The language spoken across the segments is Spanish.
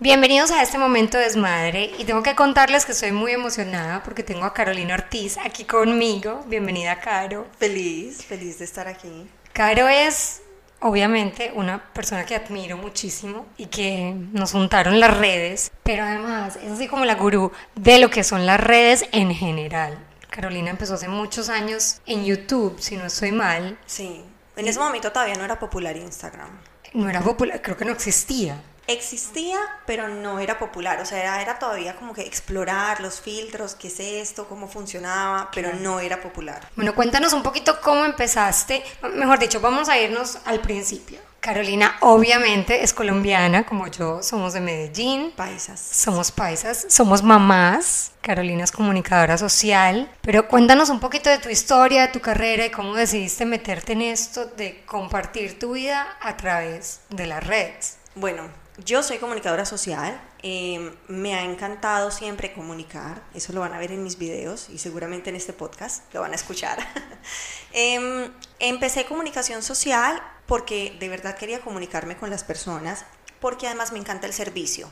Bienvenidos a este momento desmadre y tengo que contarles que estoy muy emocionada porque tengo a Carolina Ortiz aquí conmigo. Bienvenida, Caro. Feliz, feliz de estar aquí. Caro es obviamente una persona que admiro muchísimo y que nos juntaron las redes, pero además es así como la gurú de lo que son las redes en general. Carolina empezó hace muchos años en YouTube, si no estoy mal. Sí, en ese momento todavía no era popular Instagram. No era popular, creo que no existía existía, pero no era popular. O sea, era, todavía como que explorar los filtros, qué es esto, cómo funcionaba, pero no era popular. Bueno, cuéntanos un poquito cómo empezaste. Mejor dicho, vamos a irnos al principio. Carolina obviamente es colombiana, como yo, somos de Medellín. Paisas. Somos paisas, somos mamás. Carolina es comunicadora social. Pero cuéntanos un poquito de tu historia, de tu carrera y cómo decidiste meterte en esto de compartir tu vida a través de las redes. Bueno, yo soy comunicadora social, em, me ha encantado siempre comunicar, eso lo van a ver en mis videos y seguramente en este podcast lo van a escuchar. Em, empecé comunicación social porque de verdad quería comunicarme con las personas, porque además me encanta el servicio,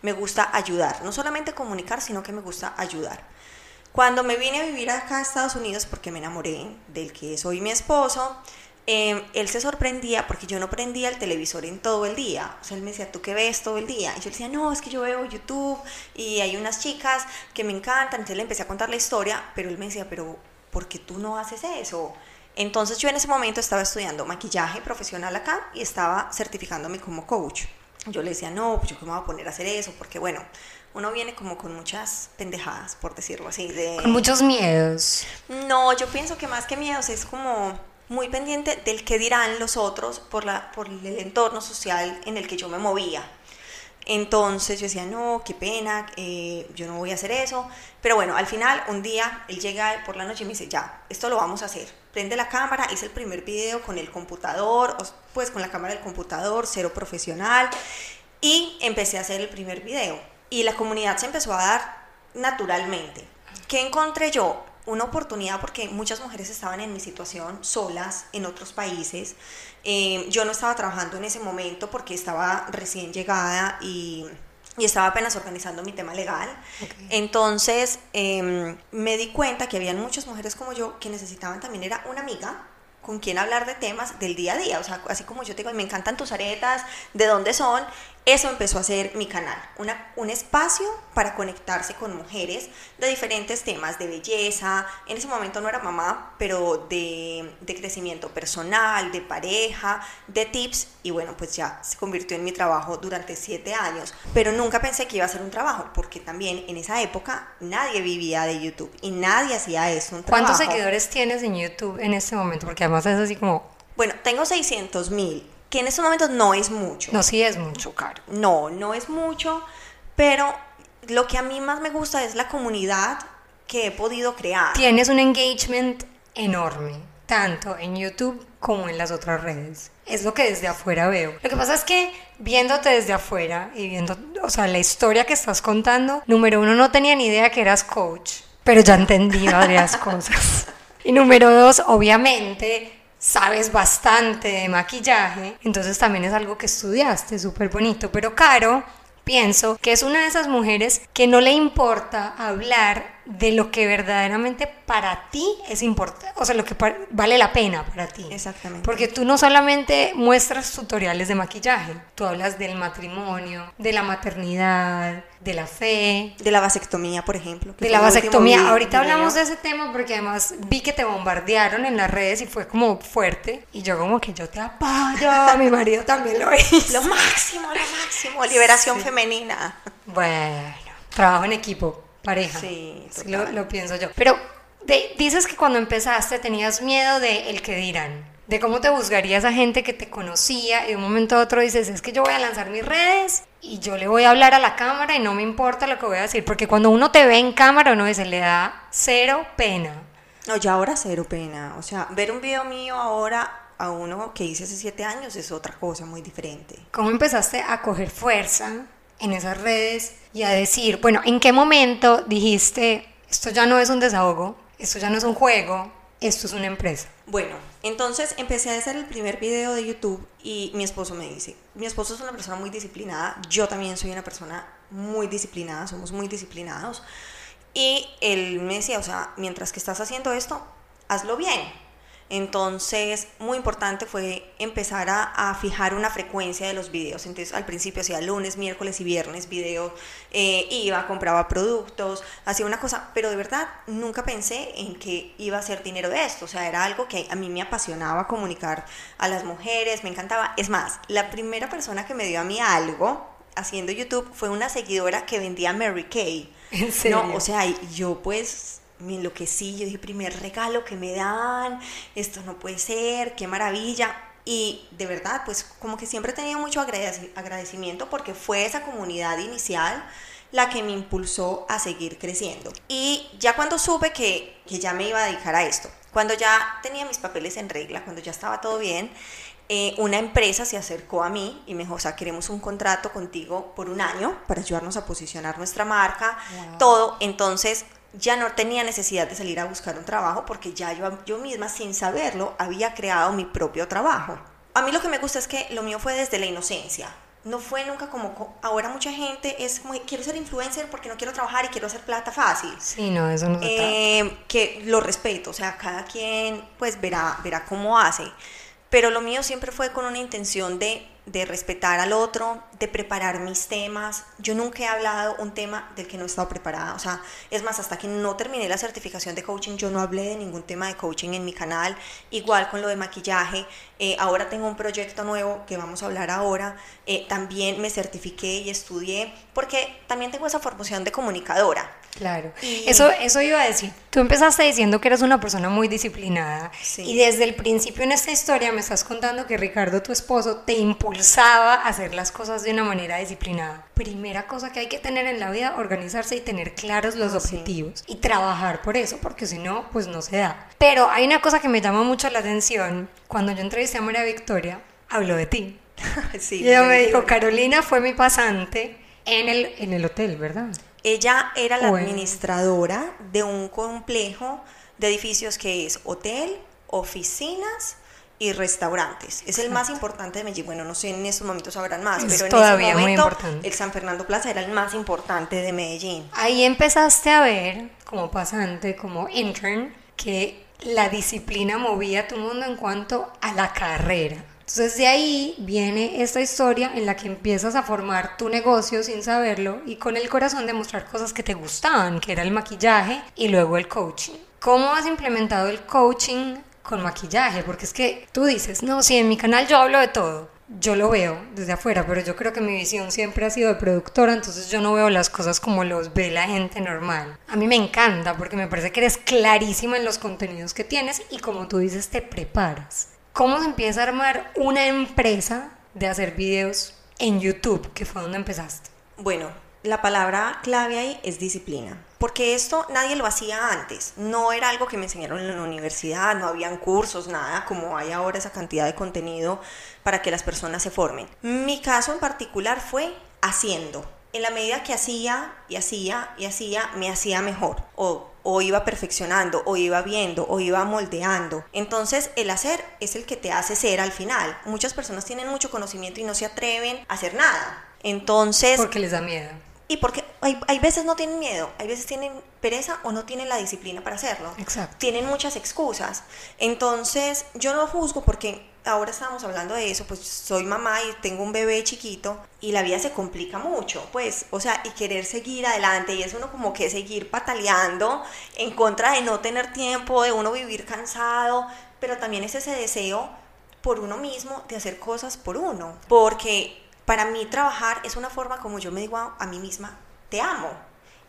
me gusta ayudar, no solamente comunicar, sino que me gusta ayudar. Cuando me vine a vivir acá a Estados Unidos, porque me enamoré del que soy mi esposo, Em, él se sorprendía porque yo no prendía el televisor en todo el día. O sea, él me decía, ¿tú qué ves todo el día? Y yo le decía, no, es que yo veo YouTube y hay unas chicas que me encantan. Entonces le empecé a contar la historia, pero él me decía, pero ¿por qué tú no haces eso? Entonces yo en ese momento estaba estudiando maquillaje profesional acá y estaba certificándome como coach. Yo le decía, no, pues yo cómo me voy a poner a hacer eso, porque bueno, uno viene como con muchas pendejadas, por decirlo así. De... Con muchos miedos. No, yo pienso que más que miedos es como muy pendiente del que dirán los otros por, la, por el entorno social en el que yo me movía. Entonces yo decía, no, qué pena, eh, yo no voy a hacer eso. Pero bueno, al final, un día, él llega por la noche y me dice, ya, esto lo vamos a hacer. Prende la cámara, hice el primer video con el computador, pues con la cámara del computador, cero profesional. Y empecé a hacer el primer video. Y la comunidad se empezó a dar naturalmente. ¿Qué encontré yo? Una oportunidad porque muchas mujeres estaban en mi situación solas en otros países. Eh, yo no estaba trabajando en ese momento porque estaba recién llegada y, estaba apenas organizando mi tema legal. Entonces em, me di cuenta que habían muchas mujeres como yo que necesitaban también era una amiga con quien hablar de temas del día a día. O sea, así como yo te digo, me encantan tus aretas, de dónde son, eso empezó a ser mi canal, una, un espacio para conectarse con mujeres de diferentes temas, de belleza, en ese momento no era mamá, pero de, de, crecimiento personal, de pareja, de tips, y bueno, pues ya se convirtió en mi trabajo durante siete años, pero nunca pensé que iba a ser un trabajo, porque también en esa época nadie vivía de YouTube y nadie hacía eso. Un ¿Cuántos seguidores tienes en YouTube en este momento? Porque además es así como... Bueno, tengo 600 mil que en estos momentos no es mucho. No, sí es mucho, caro. No, no es mucho, pero lo que a mí más me gusta es la comunidad que he podido crear. Tienes un engagement enorme, tanto en YouTube como en las otras redes. Es lo que desde afuera veo. Lo que pasa es que viéndote desde afuera y viendo, o sea, la historia que estás contando, número uno, no tenía ni idea que eras coach, pero ya entendí varias cosas. Y número dos, obviamente, sabes bastante de maquillaje, entonces también es algo que estudiaste, súper bonito, pero Caro, pienso que es una de esas mujeres que no le importa hablar de lo que verdaderamente para ti es importante, o sea, lo que vale la pena para ti. Exactamente. Porque tú no solamente muestras tutoriales de maquillaje, tú hablas del matrimonio, de la maternidad, de la fe. De la vasectomía, por ejemplo. De la vasectomía. Ahorita hablamos de ese tema porque además vi que te bombardearon en las redes y fue como fuerte. Y yo como que yo te apoyo, mi marido también lo hizo. Lo máximo, lo máximo. Liberación femenina. Bueno, trabajo en equipo pareja. Sí, lo, pienso yo. Pero dices que cuando empezaste tenías miedo de el que dirán, de cómo te juzgaría esa gente que te conocía y de un momento a otro dices, es que yo voy a lanzar mis redes y yo le voy a hablar a la cámara y no me importa lo que voy a decir, porque cuando uno te ve en cámara uno dice, le da cero pena. No, ya ahora cero pena. O sea, ver un video mío ahora a uno que hice hace siete años es otra cosa muy diferente. ¿Cómo empezaste a coger fuerza en esas redes y a decir, bueno, ¿en qué momento dijiste, esto ya no es un desahogo, esto ya no es un juego, esto es una empresa? Bueno, entonces empecé a hacer el primer video de YouTube y mi esposo me dice, mi esposo es una persona muy disciplinada, yo también soy una persona muy disciplinada, somos muy disciplinados. Y él me decía, o sea, mientras que estás haciendo esto, hazlo bien. Entonces, muy importante fue empezar a, fijar una frecuencia de los videos. Entonces, al principio hacía lunes, miércoles y viernes videos, eh, iba, compraba productos, hacía una cosa, pero de verdad nunca pensé en que iba a hacer dinero de esto. O sea, era algo que a mí me apasionaba comunicar a las mujeres, me encantaba. Es más, la primera persona que me dio a mí algo haciendo YouTube fue una seguidora que vendía Mary Kay. ¿En serio? No, o sea, yo pues me enloquecí, yo dije, primer regalo que me dan, esto no puede ser, qué maravilla. Y de verdad, pues como que siempre he tenido mucho agradecimiento porque fue esa comunidad inicial la que me impulsó a seguir creciendo. Y ya cuando supe que, que ya me iba a dedicar a esto, cuando ya tenía mis papeles en regla, cuando ya estaba todo bien, eh, una empresa se acercó a mí y me dijo, o sea, queremos un contrato contigo por un año para ayudarnos a posicionar nuestra marca, todo. Entonces ya no tenía necesidad de salir a buscar un trabajo porque ya yo, yo misma, sin saberlo, había creado mi propio trabajo. A mí lo que me gusta es que lo mío fue desde la inocencia. No fue nunca como ahora mucha gente es muy quiero ser influencer porque no quiero trabajar y quiero hacer plata fácil. Sí, no, eso no se eh, Que lo respeto, o sea, cada quien pues verá verá cómo hace. Pero lo mío siempre fue con una intención de de respetar al otro, de preparar mis temas. Yo nunca he hablado un tema del que no he estado preparada. O sea, es más, hasta que no terminé la certificación de coaching, yo no hablé de ningún tema de coaching en mi canal. Igual con lo de maquillaje. Eh, ahora tengo un proyecto nuevo que vamos a hablar ahora. Eh, también me certifiqué y estudié porque también tengo esa formación de comunicadora. Claro, eso, eso iba a decir. Tú empezaste diciendo que eres una persona muy disciplinada y desde el principio en esta historia me estás contando que Ricardo, tu esposo, te impulsaba a hacer las cosas de una manera disciplinada. Primera cosa que hay que tener en la vida, organizarse y tener claros los objetivos y trabajar por eso, porque si no, pues no se da. Pero hay una cosa que me llama mucho la atención. Cuando yo entrevisté a María Victoria, habló de ti. sí, y ella me dijo, Carolina fue mi pasante en el, en el hotel, ¿verdad? Ella era la administradora de un complejo de edificios que es hotel, oficinas y restaurantes. Es el más importante de Medellín. Bueno, no sé en estos momentos habrán más, pero en todavía ese momento el San Fernando Plaza era el más importante de Medellín. Ahí empezaste a ver, como pasante, como intern, que la disciplina movía tu mundo en cuanto a la carrera. Entonces de ahí viene esta historia en la que empiezas a formar tu negocio sin saberlo y con el corazón de mostrar cosas que te gustaban, que era el maquillaje y luego el coaching. ¿Cómo has implementado el coaching con maquillaje? Porque es que tú dices, no, sí, en mi canal yo hablo de todo. Yo lo veo desde afuera, pero yo creo que mi visión siempre ha sido de productora, entonces yo no veo las cosas como los ve la gente normal. A mí me encanta porque me parece que eres clarísima en los contenidos que tienes y como tú dices, te preparas. ¿Cómo se empieza a armar una empresa de hacer videos en YouTube, que fue donde empezaste? Bueno, la palabra clave ahí es disciplina. Porque esto nadie lo hacía antes. No era algo que me enseñaron en la universidad, no habían cursos, nada, como hay ahora esa cantidad de contenido para que las personas se formen. Mi caso en particular fue haciendo. En la medida que hacía y hacía y hacía, me hacía mejor. O o iba perfeccionando, o iba viendo, o iba moldeando. Entonces el hacer es el que te hace ser al final. Muchas personas tienen mucho conocimiento y no se atreven a hacer nada. Entonces... Porque les da miedo. Y porque hay, hay, veces no tienen miedo, hay veces tienen pereza o no tienen la disciplina para hacerlo. Exacto. Tienen muchas excusas. Entonces, yo no juzgo porque ahora estamos hablando de eso, pues soy mamá y tengo un bebé chiquito y la vida se complica mucho, pues, o sea, y querer seguir adelante y es uno como que seguir pataleando en contra de no tener tiempo, de uno vivir cansado, pero también es ese deseo por uno mismo de hacer cosas por uno, porque para mí trabajar es una forma como yo me digo a, mí misma, te amo.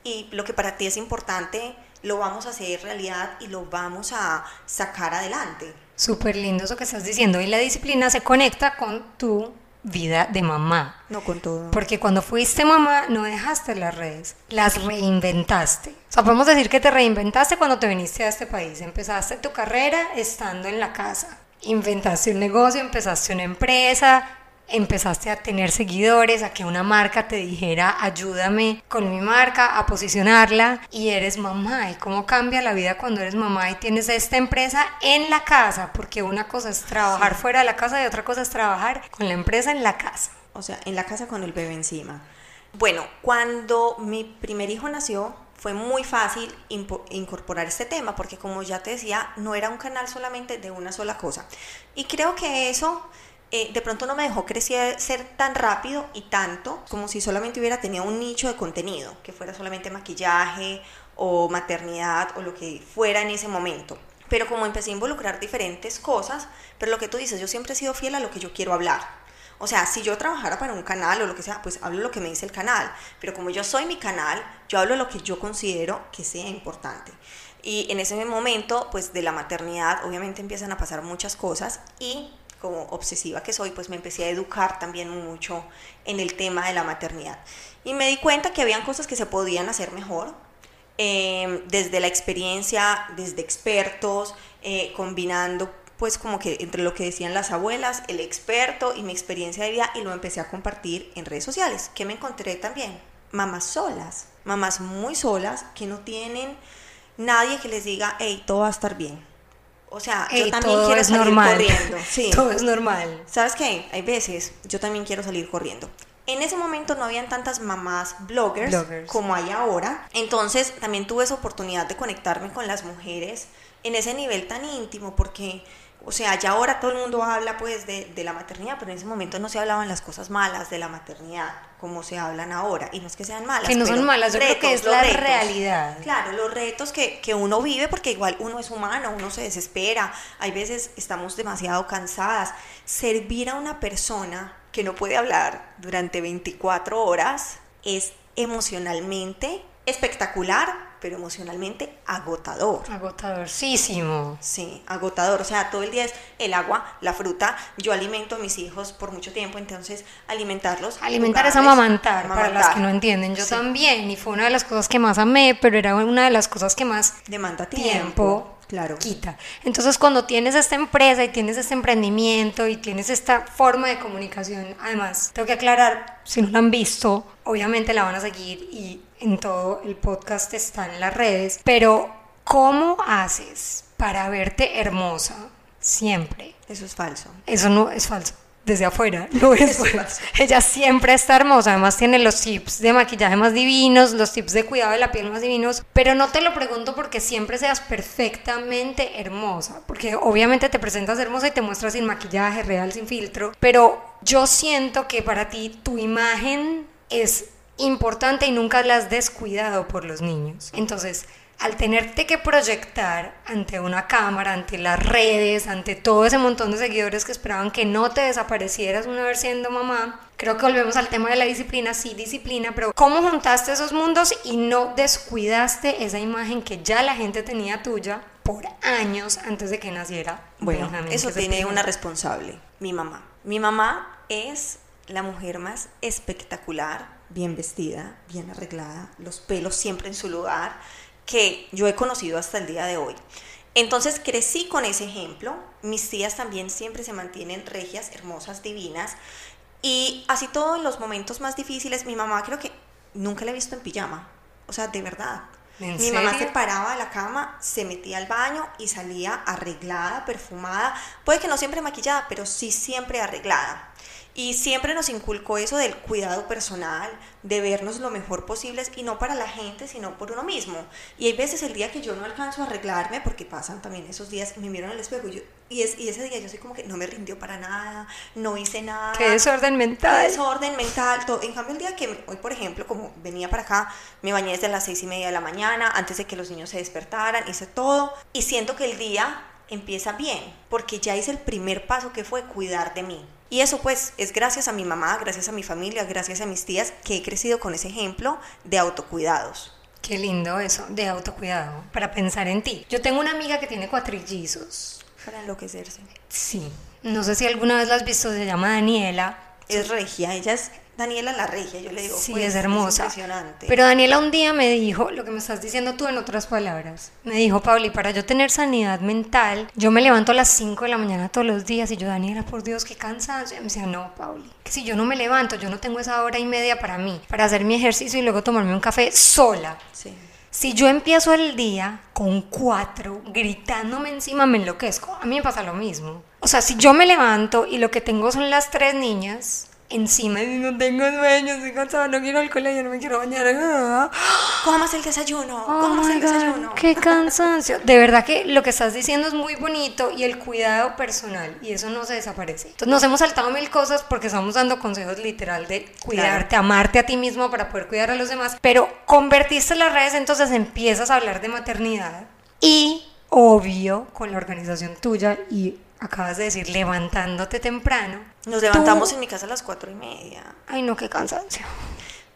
Y lo que para ti es importante, lo vamos a hacer realidad y lo vamos a sacar adelante. Súper lindo eso que estás diciendo. Y la disciplina se conecta con tu vida de mamá. No con todo. Porque cuando fuiste mamá no dejaste las redes, las reinventaste. O sea, podemos decir que te reinventaste cuando te viniste a este país. Empezaste tu carrera estando en la casa. Inventaste un negocio, empezaste una empresa, empezaste a tener seguidores, a que una marca te dijera ayúdame con mi marca a posicionarla y eres mamá. ¿Y cómo cambia la vida cuando eres mamá y tienes esta empresa en la casa? Porque una cosa es trabajar fuera de la casa y otra cosa es trabajar con la empresa en la casa. O sea, en la casa con el bebé encima. Bueno, cuando mi primer hijo nació, fue muy fácil incorporar este tema, porque como ya te decía, no era un canal solamente de una sola cosa. Y creo que eso eh, de pronto no me dejó crecer ser tan rápido y tanto como si solamente hubiera tenido un nicho de contenido, que fuera solamente maquillaje o maternidad o lo que fuera en ese momento. Pero como empecé a involucrar diferentes cosas, pero lo que tú dices, yo siempre he sido fiel a lo que yo quiero hablar. O sea, si yo trabajara para un canal o lo que sea, pues hablo lo que me dice el canal. Pero como yo soy mi canal, yo hablo lo que yo considero que sea importante. Y en ese momento, pues de la maternidad, obviamente empiezan a pasar muchas cosas y obsesiva que soy, pues me empecé a educar también mucho en el tema de la maternidad. Y me di cuenta que habían cosas que se podían hacer mejor, eh, desde la experiencia, desde expertos, eh, combinando pues como que entre lo que decían las abuelas, el experto y mi experiencia de vida y lo empecé a compartir en redes sociales. que me encontré también? Mamás solas, mamás muy solas que no tienen nadie que les diga, hey, todo va a estar bien. O sea, yo también quiero salir corriendo. Sí. Todo es normal. ¿Sabes qué? Hay veces yo también quiero salir corriendo. En ese momento no habían tantas mamás bloggers, bloggers, como hay ahora. Entonces también tuve esa oportunidad de conectarme con las mujeres en ese nivel tan íntimo porque o sea, ya ahora todo el mundo habla pues de, la maternidad, pero en ese momento no se hablaban las cosas malas de la maternidad como se hablan ahora. Y no es que sean malas. Que no son malas, yo creo que es la realidad. Claro, los retos que, que uno vive, porque igual uno es humano, uno se desespera, hay veces estamos demasiado cansadas. Servir a una persona que no puede hablar durante 24 horas es emocionalmente espectacular, pero emocionalmente agotador. Agotadorísimo. Sí, agotador. O sea, todo el día es el agua, la fruta. Yo alimento a mis hijos por mucho tiempo, entonces alimentarlos. Alimentar es amamantar, para las que no entienden. Yo también, y fue una de las cosas que más amé, pero era una de las cosas que más demanda tiempo claro. quita. Entonces, cuando tienes esta empresa y tienes este emprendimiento y tienes esta forma de comunicación, además, tengo que aclarar, si no la han visto, obviamente la van a seguir y en todo el podcast está en las redes, pero ¿cómo haces para verte hermosa siempre? Eso es falso. Eso no es falso desde afuera, no es Ella siempre está hermosa, además tiene los tips de maquillaje más divinos, los tips de cuidado de la piel más divinos, pero no te lo pregunto porque siempre seas perfectamente hermosa, porque obviamente te presentas hermosa y te muestras sin maquillaje, real, sin filtro, pero yo siento que para ti tu imagen es importante y nunca la has descuidado por los niños. Entonces, al tenerte que proyectar ante una cámara, ante las redes, ante todo ese montón de seguidores que esperaban que no te desaparecieras una vez siendo mamá, creo que volvemos al tema de la disciplina, sí disciplina, pero ¿cómo juntaste esos mundos y no descuidaste esa imagen que ya la gente tenía tuya por años antes de que naciera? Bueno, eso tiene una responsable, mi mamá. Mi mamá es la mujer más espectacular, bien vestida, bien arreglada, los pelos siempre en su lugar que yo he conocido hasta el día de hoy. Entonces crecí con ese ejemplo. Mis tías también siempre se mantienen regias, hermosas, divinas. Y así todo en los momentos más difíciles, mi mamá creo que nunca la he visto en pijama. O sea, de verdad. Mi mamá se paraba de la cama, se metía al baño y salía arreglada, perfumada. Puede que no siempre maquillada, pero sí siempre arreglada. Y siempre nos inculcó eso del cuidado personal, de vernos lo mejor posible y no para la gente, sino por uno mismo. Y hay veces el día que yo no alcanzo a arreglarme, porque pasan también esos días, me miro en el espejo y, y, es, y ese día yo soy como que no me rindió para nada, no hice nada. Qué desorden mental. Qué desorden mental. Todo. En cambio, el día que hoy, por ejemplo, como venía para acá, me bañé desde las seis y media de la mañana, antes de que los niños se despertaran, hice todo. Y siento que el día empieza bien, porque ya hice el primer paso que fue cuidar de mí. Y eso pues es gracias a mi mamá, gracias a mi familia, gracias a mis tías que he crecido con ese ejemplo de autocuidados. Qué lindo eso, de autocuidado, para pensar en ti. Yo tengo una amiga que tiene cuatrillizos. Para enloquecerse. Sí, no sé si alguna vez la has visto, se llama Daniela. Es regia, ella es Daniela la regia, yo le digo, Sí, pues, es hermosa. impresionante. Pero Daniela un día me dijo, lo que me estás diciendo tú en otras palabras, me dijo, Pauli, para yo tener sanidad mental, yo me levanto a las 5 de la mañana todos los días y yo, Daniela, por Dios, qué cansancio. Y me decía, no, Pauli, que si yo no me levanto, yo no tengo esa hora y media para mí, para hacer mi ejercicio y luego tomarme un café sola. Sí. Si yo empiezo el día con cuatro, gritándome encima, me enloquezco. A mí me pasa lo mismo. O sea, si yo me levanto y lo que tengo son las tres niñas encima y no tengo sueño, estoy cansada, no quiero ir al colegio, no me quiero bañar. ah. ¿Cómo el desayuno? Oh ¿Cómo my el God, desayuno? qué cansancio. De verdad que lo que estás diciendo es muy bonito y el cuidado personal y eso no se desaparece. Entonces nos hemos saltado mil cosas porque estamos dando consejos literal de cuidarte, amarte a ti mismo para poder cuidar a los demás, pero convertiste las redes entonces empiezas a hablar de maternidad y obvio con la organización tuya y acabas de decir levantándote temprano. Nos levantamos tú- en mi casa a las cuatro y media. Ay no, qué cansancio.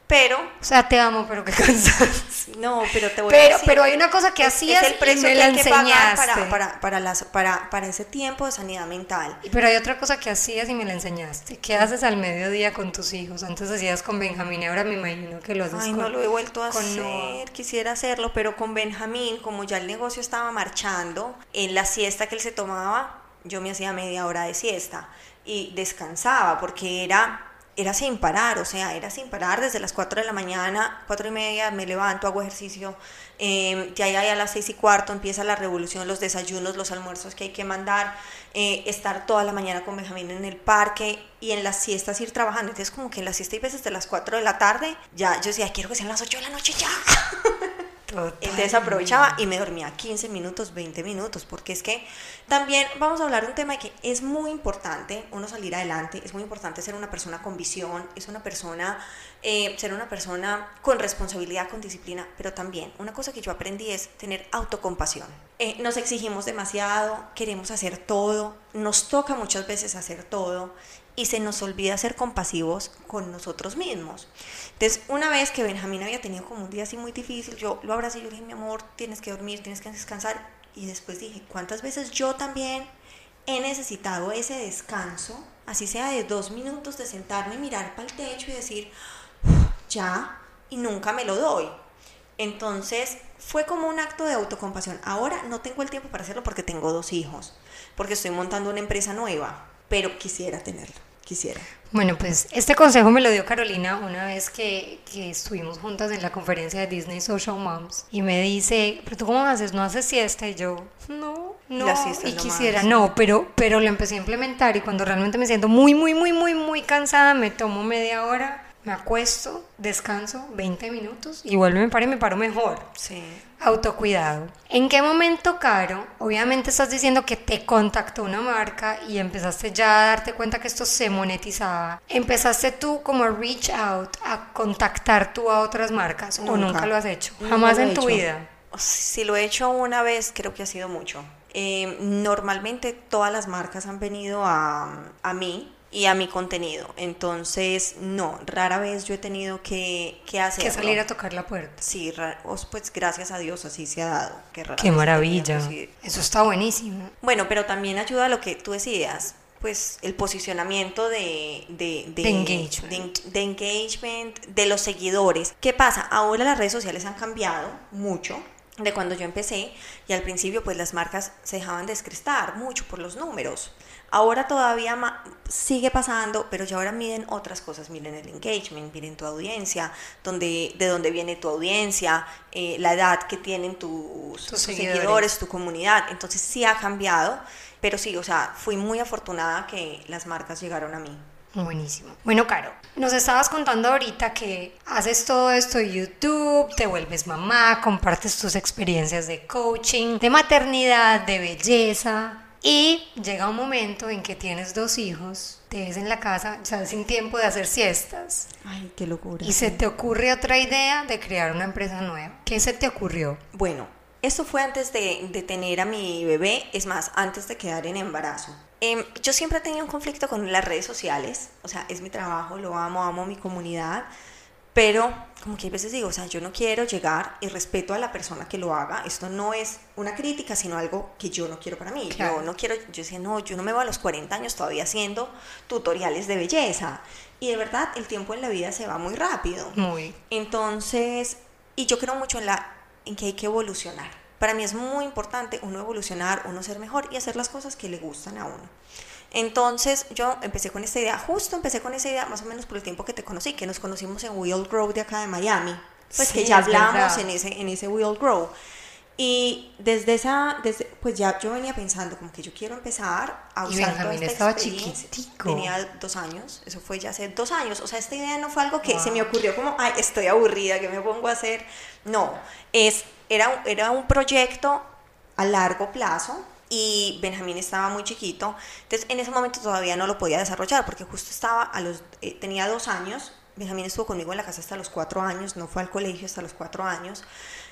Pero, O sea, te amo, pero qué cansancio. no, pero te voy a Pero, decir. pero hay una cosa que es- hacías es el precio y me que la hay que pagar enseñaste. para, para, para, las, para, para ese tiempo de sanidad mental. Pero hay otra cosa que hacías y me la enseñaste. ¿Qué haces al mediodía con tus hijos? Antes hacías con Benjamín y ahora me imagino que lo haces Ay, con no lo he vuelto a hacer, Noah. quisiera hacerlo, pero con Benjamín, como ya el negocio estaba marchando, en la siesta que él se tomaba, yo me hacía media hora de siesta y descansaba porque era, era sin parar, o sea, era sin parar desde las 4 de la mañana, 4 y media me levanto, hago ejercicio, eh, de ahí a las 6 y cuarto empieza la revolución, los desayunos, los almuerzos que hay que mandar, eh, estar toda la mañana con Benjamín en el parque y en las siestas ir trabajando. Entonces como que en la siesta y veces de las 4 de la tarde, ya yo decía, quiero que sean las 8 de la noche ya. Total. Entonces aprovechaba y me dormía 15 minutos, 20 minutos, porque es que también vamos a hablar de un tema que es muy importante, uno salir adelante, es muy importante ser una persona con visión, es una persona, eh, ser una persona con responsabilidad, con disciplina, pero también una cosa que yo aprendí es tener autocompasión. Eh, nos exigimos demasiado, queremos hacer todo, nos toca muchas veces hacer todo y se nos olvida ser compasivos con nosotros mismos. Entonces, una vez que Benjamín había tenido como un día así muy difícil, yo lo abracé y yo dije, mi amor, tienes que dormir, tienes que descansar. Y después dije, ¿cuántas veces yo también he necesitado ese descanso, así sea de dos minutos de sentarme, mirar para el techo y decir, ya, y nunca me lo doy? Entonces fue como un acto de autocompasión. Ahora no tengo el tiempo para hacerlo porque tengo dos hijos, porque estoy montando una empresa nueva, pero quisiera tenerlo, quisiera. Bueno, pues este consejo me lo dio Carolina una vez que, que estuvimos juntas en la conferencia de Disney Social Moms y me dice, pero tú cómo haces, no haces siesta y yo, no, no, y quisiera, no, pero, pero lo empecé a implementar y cuando realmente me siento muy, muy, muy, muy, muy cansada, me tomo media hora, me acuesto, descanso 20 minutos y vuelvo, me paro y me paro mejor. Sí. Autocuidado. ¿En qué momento, Caro? Obviamente estás diciendo que te contactó una marca y empezaste ya a darte cuenta que esto se monetizaba. ¿Empezaste tú como a reach out, a contactar tú a otras marcas o Nunca. lo has hecho? No Jamás he en tu hecho. vida. Si lo he hecho una vez, creo que ha sido mucho. Eh, normalmente todas las marcas han venido a, a mí y a mi contenido. Entonces, no, rara vez yo he tenido que, que hacerlo. Que salir a tocar la puerta. Sí, pues gracias a Dios así se ha dado. que rara Qué maravilla. Eso está buenísimo. Bueno, pero también ayuda a lo que tú decías, pues el posicionamiento de, de, De engagement. de- de engagement, de los seguidores. ¿Qué pasa? Ahora las redes sociales han cambiado mucho de cuando yo empecé y al principio pues las marcas se dejaban descrestar mucho por los números. Ahora todavía sigue pasando, pero ya ahora miden otras cosas, miren el engagement, miren tu audiencia, donde, de dónde viene tu audiencia, eh, la edad que tienen tus, seguidores. seguidores, tu comunidad. Entonces sí ha cambiado, pero sí, o sea, fui muy afortunada que las marcas llegaron a mí. Buenísimo. Bueno, Caro, nos estabas contando ahorita que haces todo esto de YouTube, te vuelves mamá, compartes tus experiencias de coaching, de maternidad, de belleza. Y llega un momento en que tienes dos hijos, te ves en la casa, o sea, sin tiempo de hacer siestas. Ay, qué locura. Y se te ocurre otra idea de crear una empresa nueva. ¿Qué se te ocurrió? Bueno, esto fue antes de, de tener a mi bebé, es más, antes de quedar en embarazo. Em, yo siempre he tenido un conflicto con las redes sociales, o sea, es mi trabajo, lo amo, amo mi comunidad, pero como que a veces digo, o sea, yo no quiero llegar y respeto a la persona que lo haga. Esto no es una crítica, sino algo que yo no quiero para mí. Yo no quiero, yo decía, no, yo no me voy a los 40 años todavía haciendo tutoriales de belleza. Y de verdad, el tiempo en la vida se va muy rápido. Muy. Entonces, y yo creo mucho en, la, en que hay que evolucionar. Para mí es muy importante uno evolucionar, uno ser mejor y hacer las cosas que le gustan a uno. Entonces yo empecé con esta idea, justo empecé con esa idea más o menos por el tiempo que te conocí, que nos conocimos en Will Grow de acá de Miami, pues que ya hablamos en ese, en ese Will Grow. Y desde esa, desde, pues ya yo venía pensando como que yo quiero empezar a usar toda esta estaba chiquitico. Tenía dos años, eso fue ya hace dos años. O sea, esta idea no fue algo que se me ocurrió como, ay, estoy aburrida, ¿qué me pongo a hacer? No, es, era, era un proyecto a largo plazo y Benjamín estaba muy chiquito, entonces en ese momento todavía no lo podía desarrollar porque justo estaba a los, eh, tenía dos años, Benjamín estuvo conmigo en la casa hasta los cuatro años, no fue al colegio hasta los cuatro años,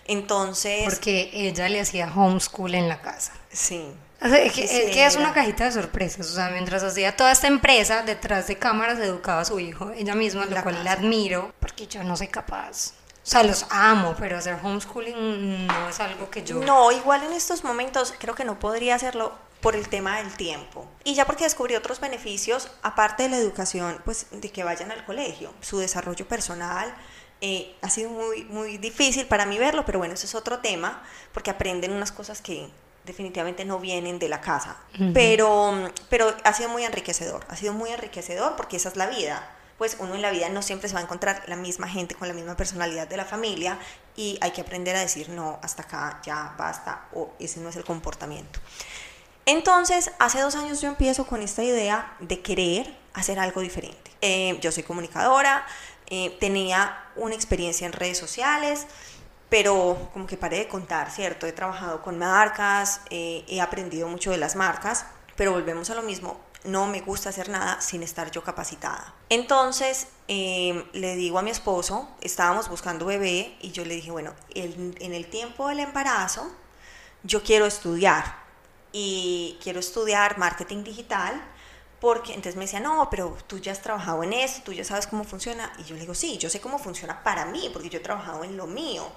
entonces... Porque ella le hacía homeschool en la casa. Sí. es, que, es una cajita de sorpresas, o sea, mientras hacía toda esta empresa, detrás de cámaras educaba a su hijo, ella misma, lo cual le admiro, porque yo no soy capaz. O sea, los amo, pero hacer homeschooling no es algo que yo... No, igual en estos momentos creo que no podría hacerlo por el tema del tiempo. Y ya porque descubrí otros beneficios, aparte de la educación, pues de que vayan al colegio, su desarrollo personal, eh, ha sido muy, muy difícil para mí verlo, pero bueno, ese es otro tema, porque aprenden unas cosas que definitivamente no vienen de la casa. pero, pero ha sido muy enriquecedor, ha sido muy enriquecedor porque esa es la vida pues uno en la vida no siempre se va a encontrar la misma gente con la misma personalidad de la familia y hay que aprender a decir no, hasta acá, ya basta, o ese no es el comportamiento. Entonces, hace dos años yo empiezo con esta idea de querer hacer algo diferente. Eh, yo soy comunicadora, eh, tenía una experiencia en redes sociales, pero como que paré de contar, ¿cierto? He trabajado con marcas, eh, he aprendido mucho de las marcas, pero volvemos a lo mismo, no me gusta hacer nada sin estar yo capacitada. Entonces em, le digo a mi esposo, estábamos buscando bebé y yo le dije, bueno, en el tiempo del embarazo yo quiero estudiar y quiero estudiar marketing digital porque entonces me decía, no, pero tú ya has trabajado en eso, tú ya sabes cómo funciona. Y yo le digo, sí, yo sé cómo funciona para mí, porque yo he trabajado en lo mío,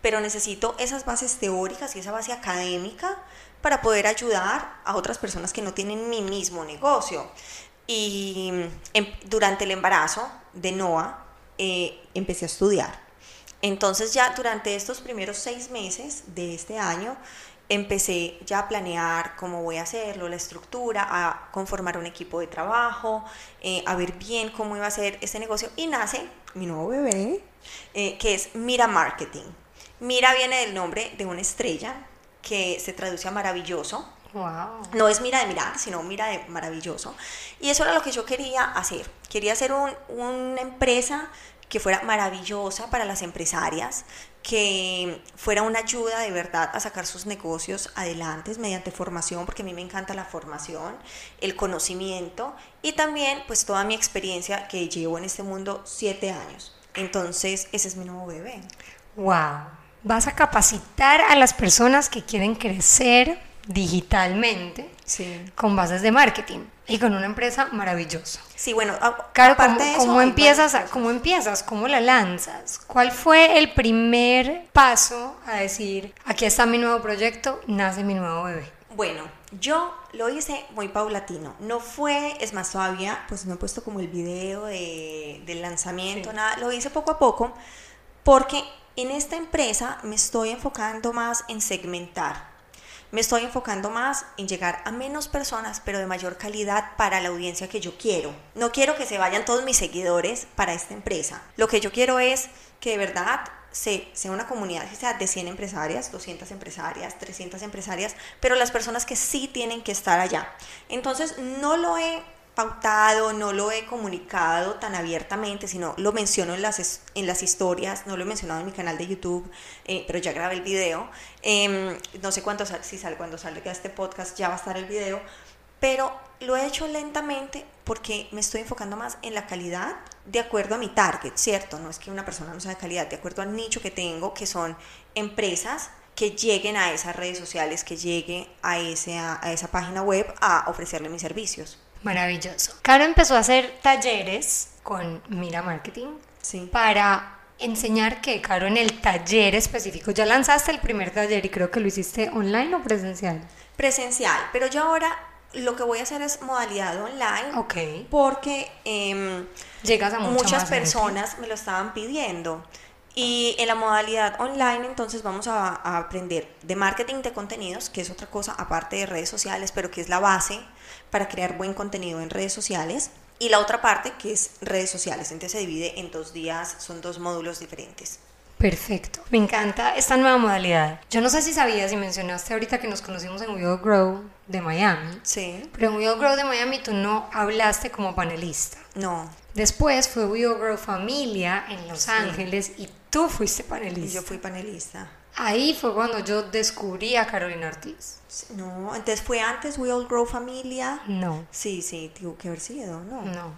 pero necesito esas bases teóricas y esa base académica para poder ayudar a otras personas que no tienen mi mismo negocio. Y em, durante el embarazo de Noah eh, empecé a estudiar. Entonces ya durante estos primeros seis meses de este año empecé ya a planear cómo voy a hacerlo, la estructura, a conformar un equipo de trabajo, eh, a ver bien cómo iba a ser este negocio y nace mi nuevo bebé, eh, que es Mira Marketing. Mira viene del nombre de una estrella que se traduce a maravilloso. No es mira de mirar, sino mira de maravilloso. Y eso era lo que yo quería hacer. Quería hacer una empresa que fuera maravillosa para las empresarias, que fuera una ayuda de verdad a sacar sus negocios adelante mediante formación, porque a mí me encanta la formación, el conocimiento y también pues toda mi experiencia que llevo en este mundo siete años. Entonces ese es mi nuevo bebé. ¡Wow! vas a capacitar a las personas que quieren crecer digitalmente con bases de marketing y con una empresa maravillosa. Sí, bueno, claro, ¿cómo, empiezas, ¿cómo empiezas? ¿Cómo la lanzas? ¿Cuál fue el primer paso a decir, aquí está mi nuevo proyecto, nace mi nuevo bebé? Bueno, yo lo hice muy paulatino. No fue, es más, todavía, pues no he puesto como el video de, del lanzamiento, nada. Lo hice poco a poco porque en esta empresa me estoy enfocando más en segmentar. Me estoy enfocando más en llegar a menos personas, pero de mayor calidad para la audiencia que yo quiero. No quiero que se vayan todos mis seguidores para esta empresa. Lo que yo quiero es que de verdad sea una comunidad que sea de 100 empresarias, 200 empresarias, 300 empresarias, pero las personas que sí tienen que estar allá. Entonces no lo he pautado, no lo he comunicado tan abiertamente, sino lo menciono en las, en las historias, no lo he mencionado en mi canal de YouTube, eh, pero ya grabé el video. Em, no sé cuánto si sale, cuando salga este podcast ya va a estar el video, pero lo he hecho lentamente porque me estoy enfocando más en la calidad de acuerdo a mi target, ¿cierto? No es que una persona no sea de calidad, de acuerdo al nicho que tengo, que son empresas que lleguen a esas redes sociales, que lleguen a, ese, a esa página web a ofrecerle mis servicios. Maravilloso. Caro empezó a hacer talleres con Mira Marketing sí. para enseñar qué, Caro, en el taller específico. Ya lanzaste el primer taller y creo que lo hiciste online o presencial. Presencial, pero yo ahora lo que voy a hacer es modalidad online. Ok. Porque em, Llegas a mucha muchas gente. personas me lo estaban pidiendo. Y en la modalidad online entonces vamos a, aprender de marketing de contenidos, que es otra cosa aparte de redes sociales, pero que es la base para crear buen contenido en redes sociales. Y la otra parte que es redes sociales. Entonces se divide en dos días, son dos módulos diferentes. Perfecto. Me encanta esta nueva modalidad. Yo no sé si sabías y mencionaste ahorita que nos conocimos en We Grow de Miami. Sí. Pero en We All Grow de Miami tú no hablaste como panelista. No. Después fue We All Grow Familia en Los Ángeles y tú fuiste Y panelista. yo fui panelista. Ahí fue cuando yo descubrí a Carolina Ortiz. No, entonces fue antes We All Grow Familia. No, Sí, sí, tuvo que haber sido, ¿no? no,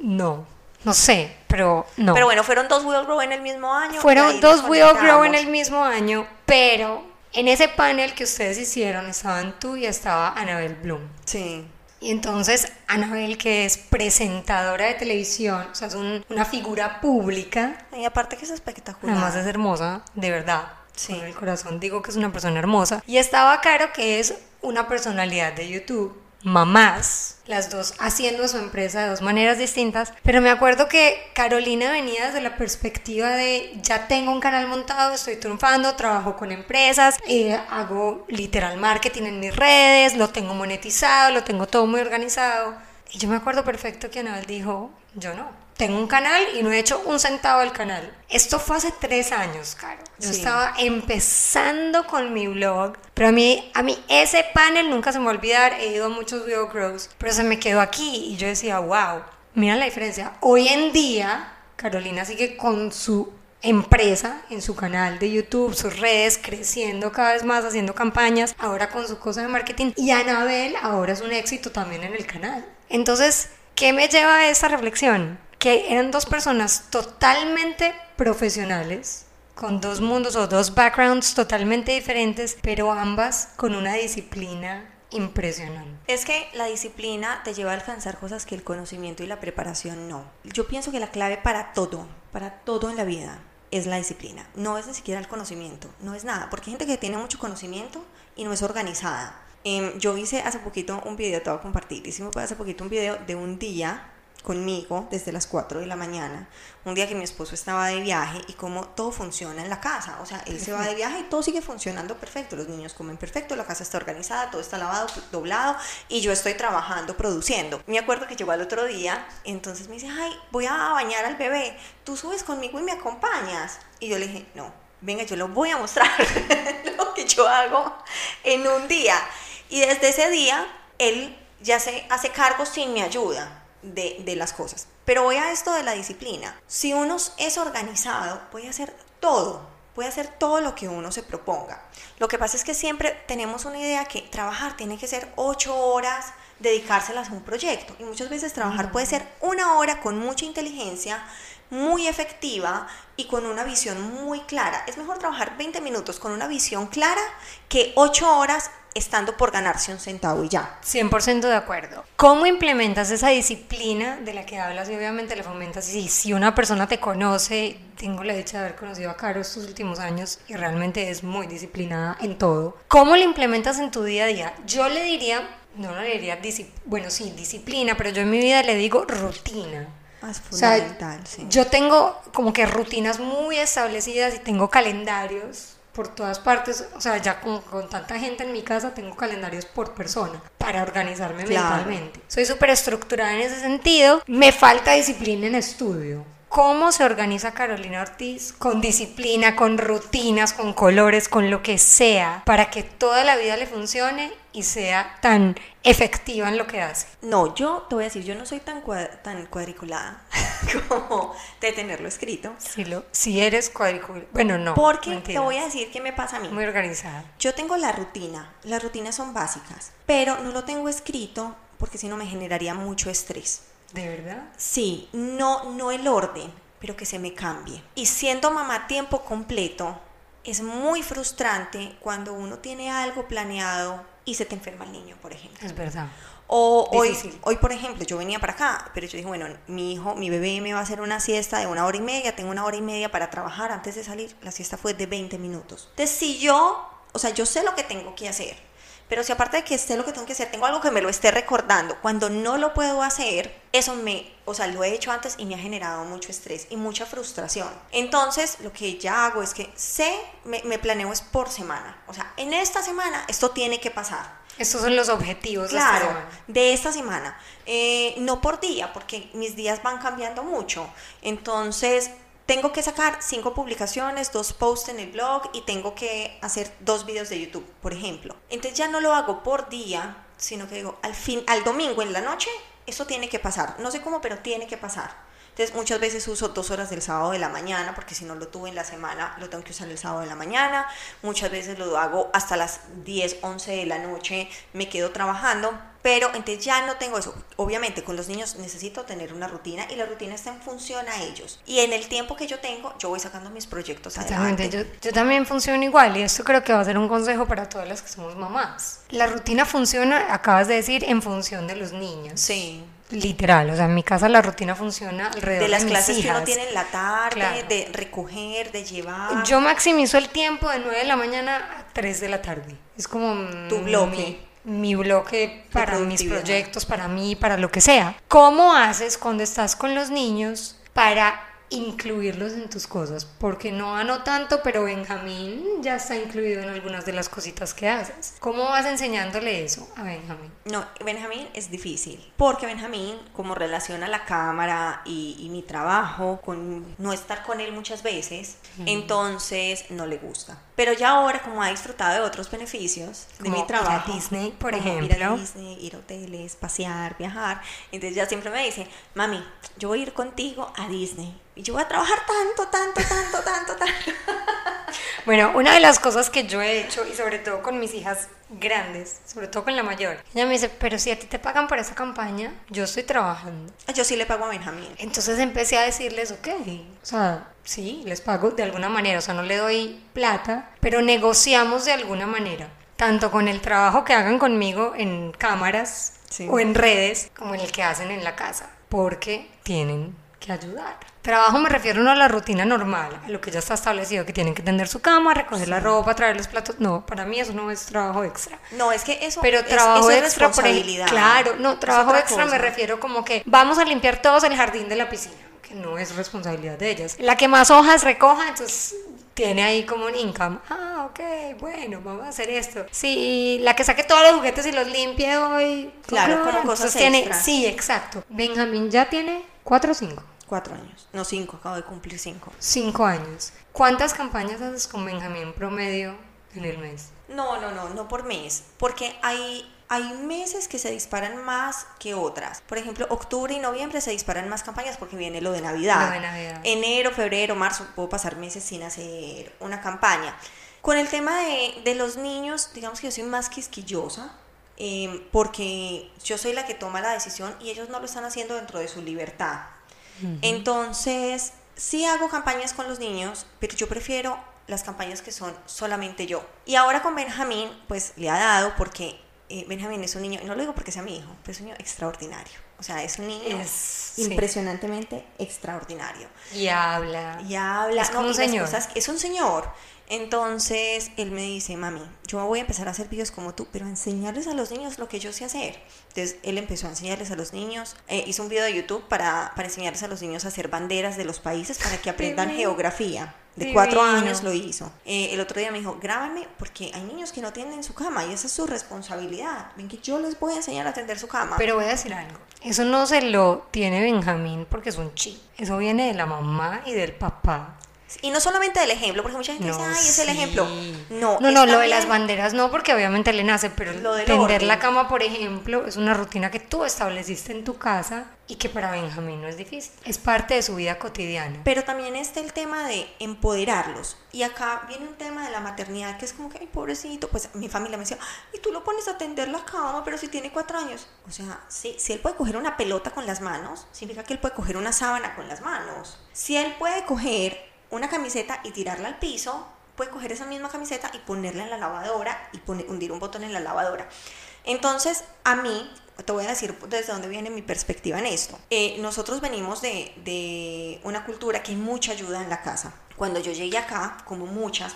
no, ¿no? sé, pero no. Pero bueno, fueron dos We All Grow en el mismo año. Fueron dos We All Grow en el mismo año, pero en ese panel que ustedes hicieron estaban tú y estaba Anabel Bloom. Sí. Y entonces Anabel, que es presentadora de televisión, o sea, es un- una figura pública, Y aparte que es espectacular. además es hermosa, de verdad. Sí. Con el corazón digo que es una persona hermosa. Y estaba Caro, que es una personalidad de YouTube. Mamás, las dos haciendo su empresa de dos maneras distintas, pero me acuerdo que Carolina venía desde la perspectiva de ya tengo un canal montado, estoy triunfando, trabajo con empresas, eh, hago literal marketing en mis redes, lo tengo monetizado, lo tengo todo muy organizado. Y yo me acuerdo perfecto que Anabel dijo, yo no, tengo un canal y no he hecho un centavo del canal. Esto fue hace tres años, Caro. Yo Sí. estaba empezando con mi blog, pero a mí, a mí ese panel nunca se me va a olvidar. He ido a muchos video grows, pero se me quedó aquí y yo decía, wow, mira la diferencia. Hoy en día, Carolina sigue con su empresa en su canal de YouTube, sus redes, creciendo cada vez más, haciendo campañas, ahora con su cosa de marketing. Y Anabel ahora es un éxito también en el canal. Entonces, ¿qué me lleva a esta reflexión? Que eran dos personas totalmente profesionales, con dos mundos o dos backgrounds totalmente diferentes, pero ambas con una disciplina impresionante. Es que la disciplina te lleva a alcanzar cosas que el conocimiento y la preparación no. Yo pienso que la clave para todo, para todo en la vida, es la disciplina. No es ni siquiera el conocimiento, no es nada. Porque hay gente que tiene mucho conocimiento y no es organizada. Em, yo hice hace poquito un video, te voy a compartir. Hicimos hace poquito un video de un día conmigo desde las 4 de la mañana, un día que mi esposo estaba de viaje y cómo todo funciona en la casa, o sea, él se va de viaje y todo sigue funcionando perfecto, los niños comen perfecto, la casa está organizada, todo está lavado, doblado y yo estoy trabajando, produciendo. Me acuerdo que llegó al otro día, entonces me dice, ay, voy a bañar al bebé, tú subes conmigo y me acompañas. Y yo le dije, no, venga, yo lo voy a mostrar lo que yo hago en un día. Y desde ese día, él ya se hace cargo sin mi ayuda de, las cosas. Pero voy a esto de la disciplina. Si uno es organizado, puede hacer todo, puede hacer todo lo que uno se proponga. Lo que pasa es que siempre tenemos una idea que trabajar tiene que ser ocho horas, dedicárselas a un proyecto. Y muchas veces trabajar puede ser una hora con mucha inteligencia, muy efectiva y con una visión muy clara. Es mejor trabajar 20 minutos con una visión clara que 8 horas estando por ganarse un centavo y ya. 100% de acuerdo. ¿Cómo implementas esa disciplina de la que hablas y obviamente le fomentas? Y si una persona te conoce, tengo la dicha de haber conocido a Caro estos últimos años y realmente es muy disciplinada en todo. ¿Cómo lo implementas en tu día a día? Yo le diría, no le diría, bueno, sí, disciplina, pero yo en mi vida le digo rutina. Es O sea, fundamental, sí. yo tengo como que rutinas muy establecidas y tengo calendarios por todas partes, o sea, ya con, con tanta gente en mi casa tengo calendarios por persona para organizarme Claro. mentalmente. Soy súper estructurada en ese sentido, me falta disciplina en estudio. ¿Cómo se organiza Carolina Ortiz? Con disciplina, con rutinas, con colores, con lo que sea, para que toda la vida le funcione y sea tan efectiva en lo que hace. No, yo te voy a decir, yo no soy tan, cua- tan cuadriculada como de tenerlo escrito. Si, lo, si eres cuadriculada. Bueno, no. Porque mentira. te voy a decir qué me pasa a mí. Muy organizada. Yo tengo la rutina, las rutinas son básicas, pero no lo tengo escrito porque si no me generaría mucho estrés. ¿De verdad? Sí, no, no el orden, pero que se me cambie. Y siendo mamá tiempo completo, es muy frustrante cuando uno tiene algo planeado y se te enferma el niño, por ejemplo. Es verdad. O hoy, hoy, por ejemplo, yo venía para acá, pero yo dije, bueno, mi hijo, mi bebé me va a hacer una siesta de una hora y media, tengo una hora y media para trabajar antes de salir. La siesta fue de 20 minutos. Entonces, si yo, o sea, yo sé lo que tengo que hacer, pero si aparte de que sé lo que tengo que hacer, tengo algo que me lo esté recordando, cuando no lo puedo hacer, eso me, o sea, lo he hecho antes y me ha generado mucho estrés y mucha frustración. Entonces, lo que ya hago es que sé, me, me planeo es por semana. O sea, en esta semana esto tiene que pasar. Estos son los objetivos de esta Claro, semana. de esta semana. Eh, no por día, porque mis días van cambiando mucho. Entonces, tengo que sacar cinco publicaciones, dos posts en el blog y tengo que hacer dos videos de YouTube, por ejemplo. Entonces ya no lo hago por día, sino que digo, al fin, al domingo en la noche, eso tiene que pasar. No sé cómo, pero tiene que pasar. Entonces muchas veces uso dos horas del sábado de la mañana, porque si no lo tuve en la semana, lo tengo que usar el sábado de la mañana. Muchas veces lo hago hasta las 10, 11 de la noche, me quedo trabajando, pero entonces ya no tengo eso. Obviamente con los niños necesito tener una rutina y la rutina está en función a ellos. Y en el tiempo que yo tengo, yo voy sacando mis proyectos Exactamente, adelante. yo, yo también funciono igual y esto creo que va a ser un consejo para todas las que somos mamás. La rutina funciona, acabas de decir, en función de los niños. Sí. Literal, o sea, en mi casa la rutina funciona alrededor De las mis clases que uno hijas. tiene en la tarde, Claro. de recoger, de llevar. Yo maximizo el tiempo de 9 de la mañana a 3 de la tarde. Es como Tu bloque. Mi, mi bloque para mis proyectos, para mí, para lo que sea. ¿Cómo haces cuando estás con los niños para incluirlos en tus cosas? Porque no ano tanto, pero Benjamín ya está incluido en algunas de las cositas que haces. ¿Cómo vas enseñándole eso a Benjamín? No, Benjamín es difícil, porque Benjamín, como relaciona la cámara y, y mi trabajo, con no estar con él muchas veces, entonces no le gusta. Pero ya ahora, como ha disfrutado de otros beneficios de mi ir a trabajo, Disney, por como Ir a ejemplo. Disney, ir a hoteles, pasear, viajar, entonces ya siempre me dice, mami, yo voy a ir contigo a Disney. Y yo voy a trabajar tanto, tanto, tanto, tanto, tanto. Bueno, una de las cosas que yo he hecho, y sobre todo con mis hijas grandes, sobre todo con la mayor, ella me dice, pero si a ti te pagan por esa campaña, yo estoy trabajando. Yo sí le pago a Benjamín. Entonces empecé a decirles, ok, o sea, sí, les pago de alguna manera, o sea, no le doy plata, pero negociamos de alguna manera, tanto con el trabajo que hagan conmigo en cámaras Sí. o en redes, como en el que hacen en la casa, porque tienen que ayudar. Trabajo me refiero no a la rutina normal, a lo que ya está establecido, que tienen que tender su cama, recoger la ropa, traer los platos. No, para mí eso no es trabajo extra. No, es que eso Pero es, trabajo eso es extra, por ejemplo, responsabilidad. claro, no, Es trabajo extra me refiero como que vamos a limpiar todos el jardín de la piscina, que no es responsabilidad de ellas. La que más hojas recoja, entonces tiene ahí como un income. Ah, ok, bueno, vamos a hacer esto. Sí, la que saque todos los juguetes y los limpie hoy. Claro, como entonces cosas tiene, extras. Sí, exacto. Benjamín ya tiene cuatro o cinco. Cuatro años. No, cinco. Acabo de cumplir cinco. Cinco años. ¿Cuántas campañas haces con Benjamín promedio en el mes? No, no, no, no por mes. Porque hay, hay meses que se disparan más que otras. Por ejemplo, octubre y noviembre se disparan más campañas porque viene lo de Navidad. Lo de Navidad. Enero, febrero, marzo, puedo pasar meses sin hacer una campaña. Con el tema de, de los niños, digamos que yo soy más quisquillosa. eh, porque yo soy la que toma la decisión y ellos no lo están haciendo dentro de su libertad. Entonces, sí hago campañas con los niños, pero yo prefiero las campañas que son solamente yo. Y ahora con Benjamín, pues le ha dado porque eh, Benjamín es un niño, no lo digo porque sea mi hijo, pero es un niño extraordinario. O sea, es un niño Es- sí. impresionantemente extraordinario. Y habla. Y habla, Es como no, un señor. cosas- es un señor. Entonces él me dice, mami, yo voy a empezar a hacer videos como tú, pero a enseñarles a los niños lo que yo sé hacer. Entonces él empezó a enseñarles a los niños, eh, hizo un video de YouTube para, para enseñarles a los niños a hacer banderas de los países para que aprendan Divino. geografía. De cuatro años lo hizo. Eh, el otro día me dijo, grábame porque hay niños que no tienen su cama y esa es su responsabilidad. Ven que yo les voy a enseñar a tender su cama. Pero voy a decir algo. Eso no se lo tiene Benjamín porque es un chip. Eso viene de la mamá y del papá. Y no solamente del ejemplo, porque mucha gente No, dice, ay, es el sí. ejemplo. No, no, no, lo de las banderas no, porque obviamente le nace, pero Lo tender orden. la cama, por ejemplo, es una rutina que tú estableciste en tu casa y que para Benjamín no es difícil. Es parte de su vida cotidiana. Pero también está el tema de empoderarlos. Y acá viene un tema de la maternidad que es como que, ay, pobrecito, pues mi familia me decía, y tú lo pones a tender la cama, pero si tiene cuatro años. O sea, sí, si él puede coger una pelota con las manos, significa que él puede coger una sábana con las manos. Si él puede coger una camiseta y tirarla al piso, puede coger esa misma camiseta y ponerla en la lavadora y hundir un botón en la lavadora. Entonces, a mí, te voy a decir desde dónde viene mi perspectiva en esto. Eh, nosotros venimos de, de una cultura que hay mucha ayuda en la casa. Cuando yo llegué acá, como muchas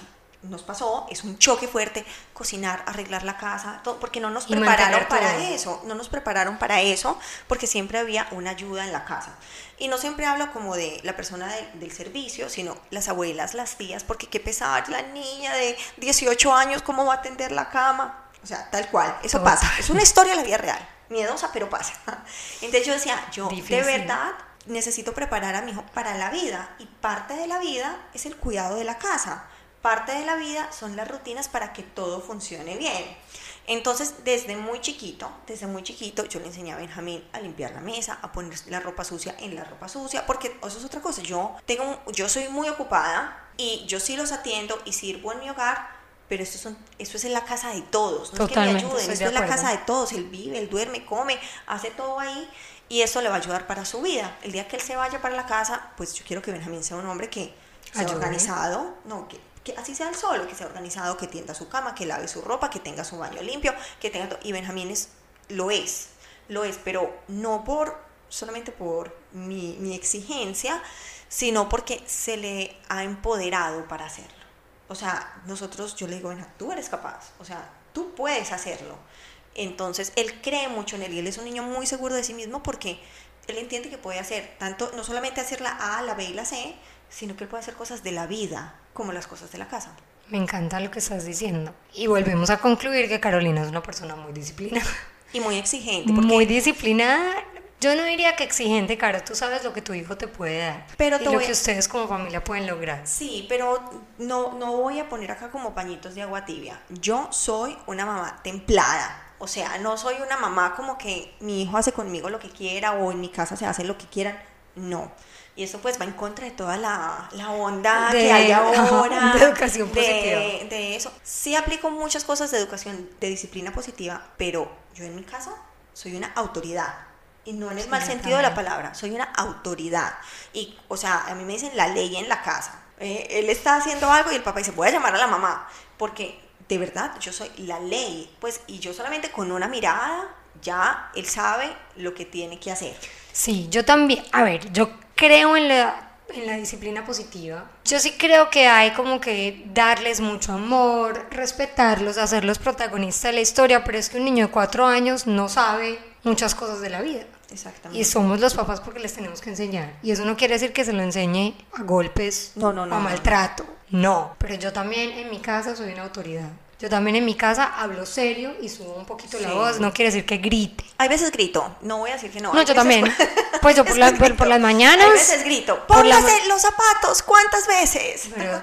nos pasó, es un choque fuerte, cocinar, arreglar la casa, todo, porque no nos prepararon para todo. eso, no nos prepararon para eso, porque siempre había una ayuda en la casa. Y no siempre hablo como de la persona del- del servicio, sino las abuelas, las tías, porque qué pesar, la niña de 18 años, ¿cómo va a atender la cama? O sea, tal cual, eso pasa, es una historia de la vida real, miedosa, pero pasa. Entonces yo decía, yo Difícil. de verdad necesito preparar a mi hijo para la vida y parte de la vida es el cuidado de la casa. Parte de la vida son las rutinas para que todo funcione bien. Entonces, desde muy chiquito, desde muy chiquito, yo le enseñé a Benjamín a limpiar la mesa, a poner la ropa sucia en la ropa sucia, porque eso es otra cosa. Yo tengo, yo soy muy ocupada y yo sí los atiendo y sirvo en mi hogar, pero esto, son, esto es en la casa de todos. No Totalmente, es que me ayuden, esto es la casa de todos. Él vive, él duerme, come, hace todo ahí y eso le va a ayudar para su vida. El día que él se vaya para la casa, pues yo quiero que Benjamín sea un hombre que sea Ayude. organizado, no, que, que así sea él solo, que sea organizado, que tienda su cama, que lave su ropa, que tenga su baño limpio, que tenga todo. Y Benjamín es, lo es, lo es, pero no por solamente por mi, mi exigencia, sino porque se le ha empoderado para hacerlo. O sea, nosotros, yo le digo, Benja, tú eres capaz, o sea, tú puedes hacerlo. Entonces, él cree mucho en él y él es un niño muy seguro de sí mismo porque él entiende que puede hacer tanto, no solamente hacer la A, la B y la C, sino que él puede hacer cosas de la vida, como las cosas de la casa. Me encanta lo que estás diciendo. Y volvemos a concluir que Carolina es una persona muy disciplinada. Y muy exigente. Porque, Muy disciplinada. Yo no diría que exigente, Caro. Tú sabes lo que tu hijo te puede dar. Pero y lo voy que ustedes como familia pueden lograr. Sí, pero no, no voy a poner acá como pañitos de agua tibia. Yo soy una mamá templada. O sea, no soy una mamá como que mi hijo hace conmigo lo que quiera o en mi casa se hace lo que quieran. No. Y eso pues va en contra de toda la, la onda De- que hay ahora. de educación positiva. De eso. Sí aplico muchas cosas de educación, de disciplina positiva, pero yo en mi casa soy una autoridad. Y no en el Sí, mal sentido de la palabra, soy una autoridad. Y, o sea, a mí me dicen la ley en la casa. Eh, él está haciendo algo y el papá dice, voy a llamar a la mamá. Porque de verdad, yo soy la ley. Pues, y yo solamente con una mirada, ya él sabe lo que tiene que hacer. Sí, yo también. A ver, yo creo en la, en la disciplina positiva. Yo sí creo que hay como que darles mucho amor, respetarlos, hacerlos protagonistas de la historia, pero es que un niño de cuatro años no sabe muchas cosas de la vida. Exactamente. Y somos los papás porque les tenemos que enseñar. Y eso no quiere decir que se lo enseñe a golpes No, no, no, a no. maltrato. No, pero yo también en mi casa soy una autoridad. Yo también en mi casa hablo serio y subo un poquito la voz. No quiere decir que grite. Hay veces grito, no voy a decir que no. No, yo también. Pues yo por, la- por- las mañanas. Hay veces grito, la póngase los zapatos, ¿cuántas veces? Pero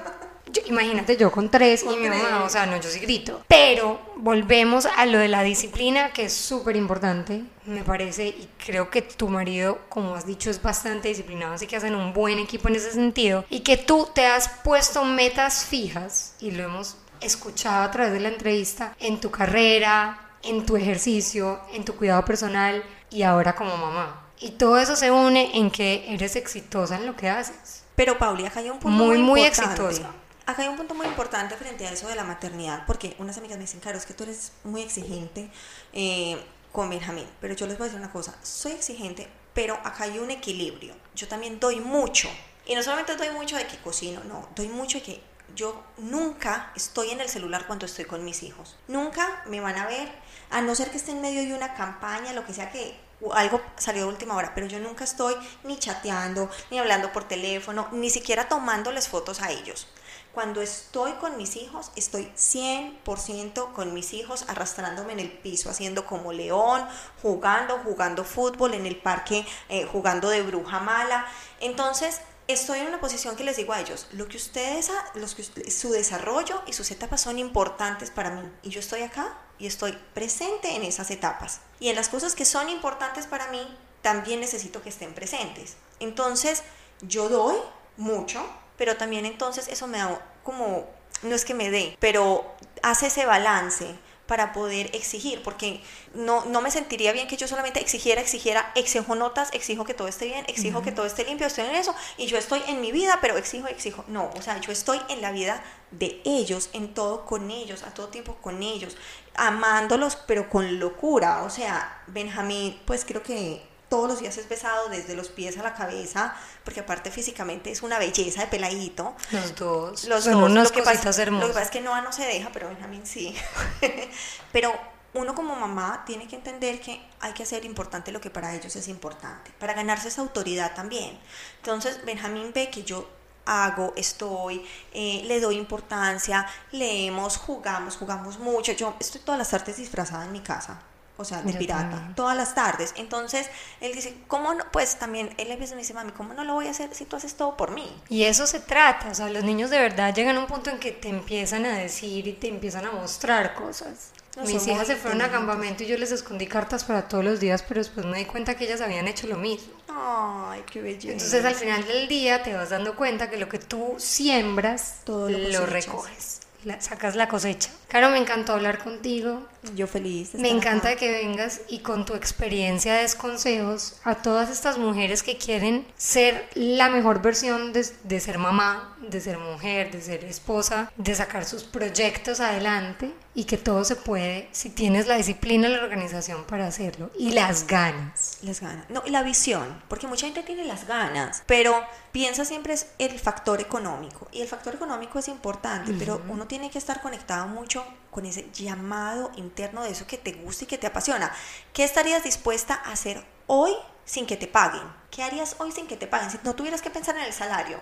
yo- imagínate yo con tres y Con mi mamá, tres. o sea, no, yo sí grito. Pero volvemos a lo de la disciplina, que es súper importante, me parece, y creo que tu marido, como has dicho, es bastante disciplinado, así que hacen un buen equipo en ese sentido, y que tú te has puesto metas fijas, y lo hemos escuchado a través de la entrevista, en tu carrera, en tu ejercicio, en tu cuidado personal y ahora como mamá. Y todo eso se une en que eres exitosa en lo que haces. Pero Pauli, acá hay un punto Muy, muy, muy exitosa. Acá hay un punto muy importante frente a eso de la maternidad, porque unas amigas me dicen, claro, es que tú eres muy exigente eh, con Benjamín, pero yo les voy a decir una cosa, soy exigente, pero acá hay un equilibrio. Yo también doy mucho, y no solamente doy mucho de que cocino, no, doy mucho de que yo nunca estoy en el celular cuando estoy con mis hijos. Nunca me van a ver, a no ser que esté en medio de una campaña, lo que sea que algo salió de última hora, pero yo nunca estoy ni chateando, ni hablando por teléfono, ni siquiera tomándoles fotos a ellos. Cuando estoy con mis hijos, estoy 100% con mis hijos, arrastrándome en el piso, haciendo como león, jugando, jugando fútbol en el parque, eh, jugando de bruja mala. Entonces, estoy en una posición que les digo a ellos, lo que ustedes, los que su desarrollo y sus etapas son importantes para mí. Y yo estoy acá y estoy presente en esas etapas. Y en las cosas que son importantes para mí, también necesito que estén presentes. Entonces, yo doy mucho, pero también entonces eso me da como, no es que me dé, pero hace ese balance. Para poder exigir, porque no, no me sentiría bien que yo solamente exigiera, exigiera, exijo notas, exijo que todo esté bien, exijo que todo esté limpio, estoy en eso, y yo estoy en mi vida, pero exijo, exijo. No, o sea, yo estoy en la vida de ellos, en todo con ellos, a todo tiempo con ellos, amándolos, pero con locura. O sea, Benjamín, pues creo que todos los días es besado desde los pies a la cabeza, porque aparte físicamente es una belleza de peladito. Los dos. Los Son dos. unas lo, que pasa, lo que pasa es que Noah no se deja, pero Benjamín sí. pero uno como mamá tiene que entender que hay que hacer importante lo que para ellos es importante, para ganarse esa autoridad también. Entonces Benjamín ve que yo hago, estoy, eh, le doy importancia, leemos, jugamos, jugamos mucho. Yo estoy todas las tardes disfrazada en mi casa. O sea, de Yo pirata, también. todas las tardes. Entonces, él dice, ¿cómo no? Pues también, él a veces me dice, mami, ¿cómo no lo voy a hacer si tú haces todo por mí? Y eso se trata, o sea, los niños de verdad llegan a un punto en que te empiezan a decir y te empiezan a mostrar cosas. No, Mis hijas se fueron a campamento y yo les escondí cartas para todos los días, pero después me di cuenta que ellas habían hecho lo mismo. Ay, qué belleza. Entonces al final del día te vas dando cuenta que lo que tú siembras Todo lo lo, recoges, la- sacas la cosecha. Caro, me encantó hablar contigo. Yo feliz. Me encanta acá. que vengas y con tu experiencia des consejos a todas estas mujeres que quieren ser la mejor versión de, de ser mamá, de ser mujer, de ser esposa, de sacar sus proyectos adelante y que todo se puede si tienes la disciplina y la organización para hacerlo y las ganas. Las ganas. No, y la visión, porque mucha gente tiene las ganas, pero piensa siempre es el factor económico. Y el factor económico es importante, pero uno tiene que estar conectado mucho con ese llamado interno de eso que te gusta y que te apasiona. ¿Qué estarías dispuesta a hacer hoy sin que te paguen? ¿Qué harías hoy sin que te paguen? Si no tuvieras que pensar en el salario,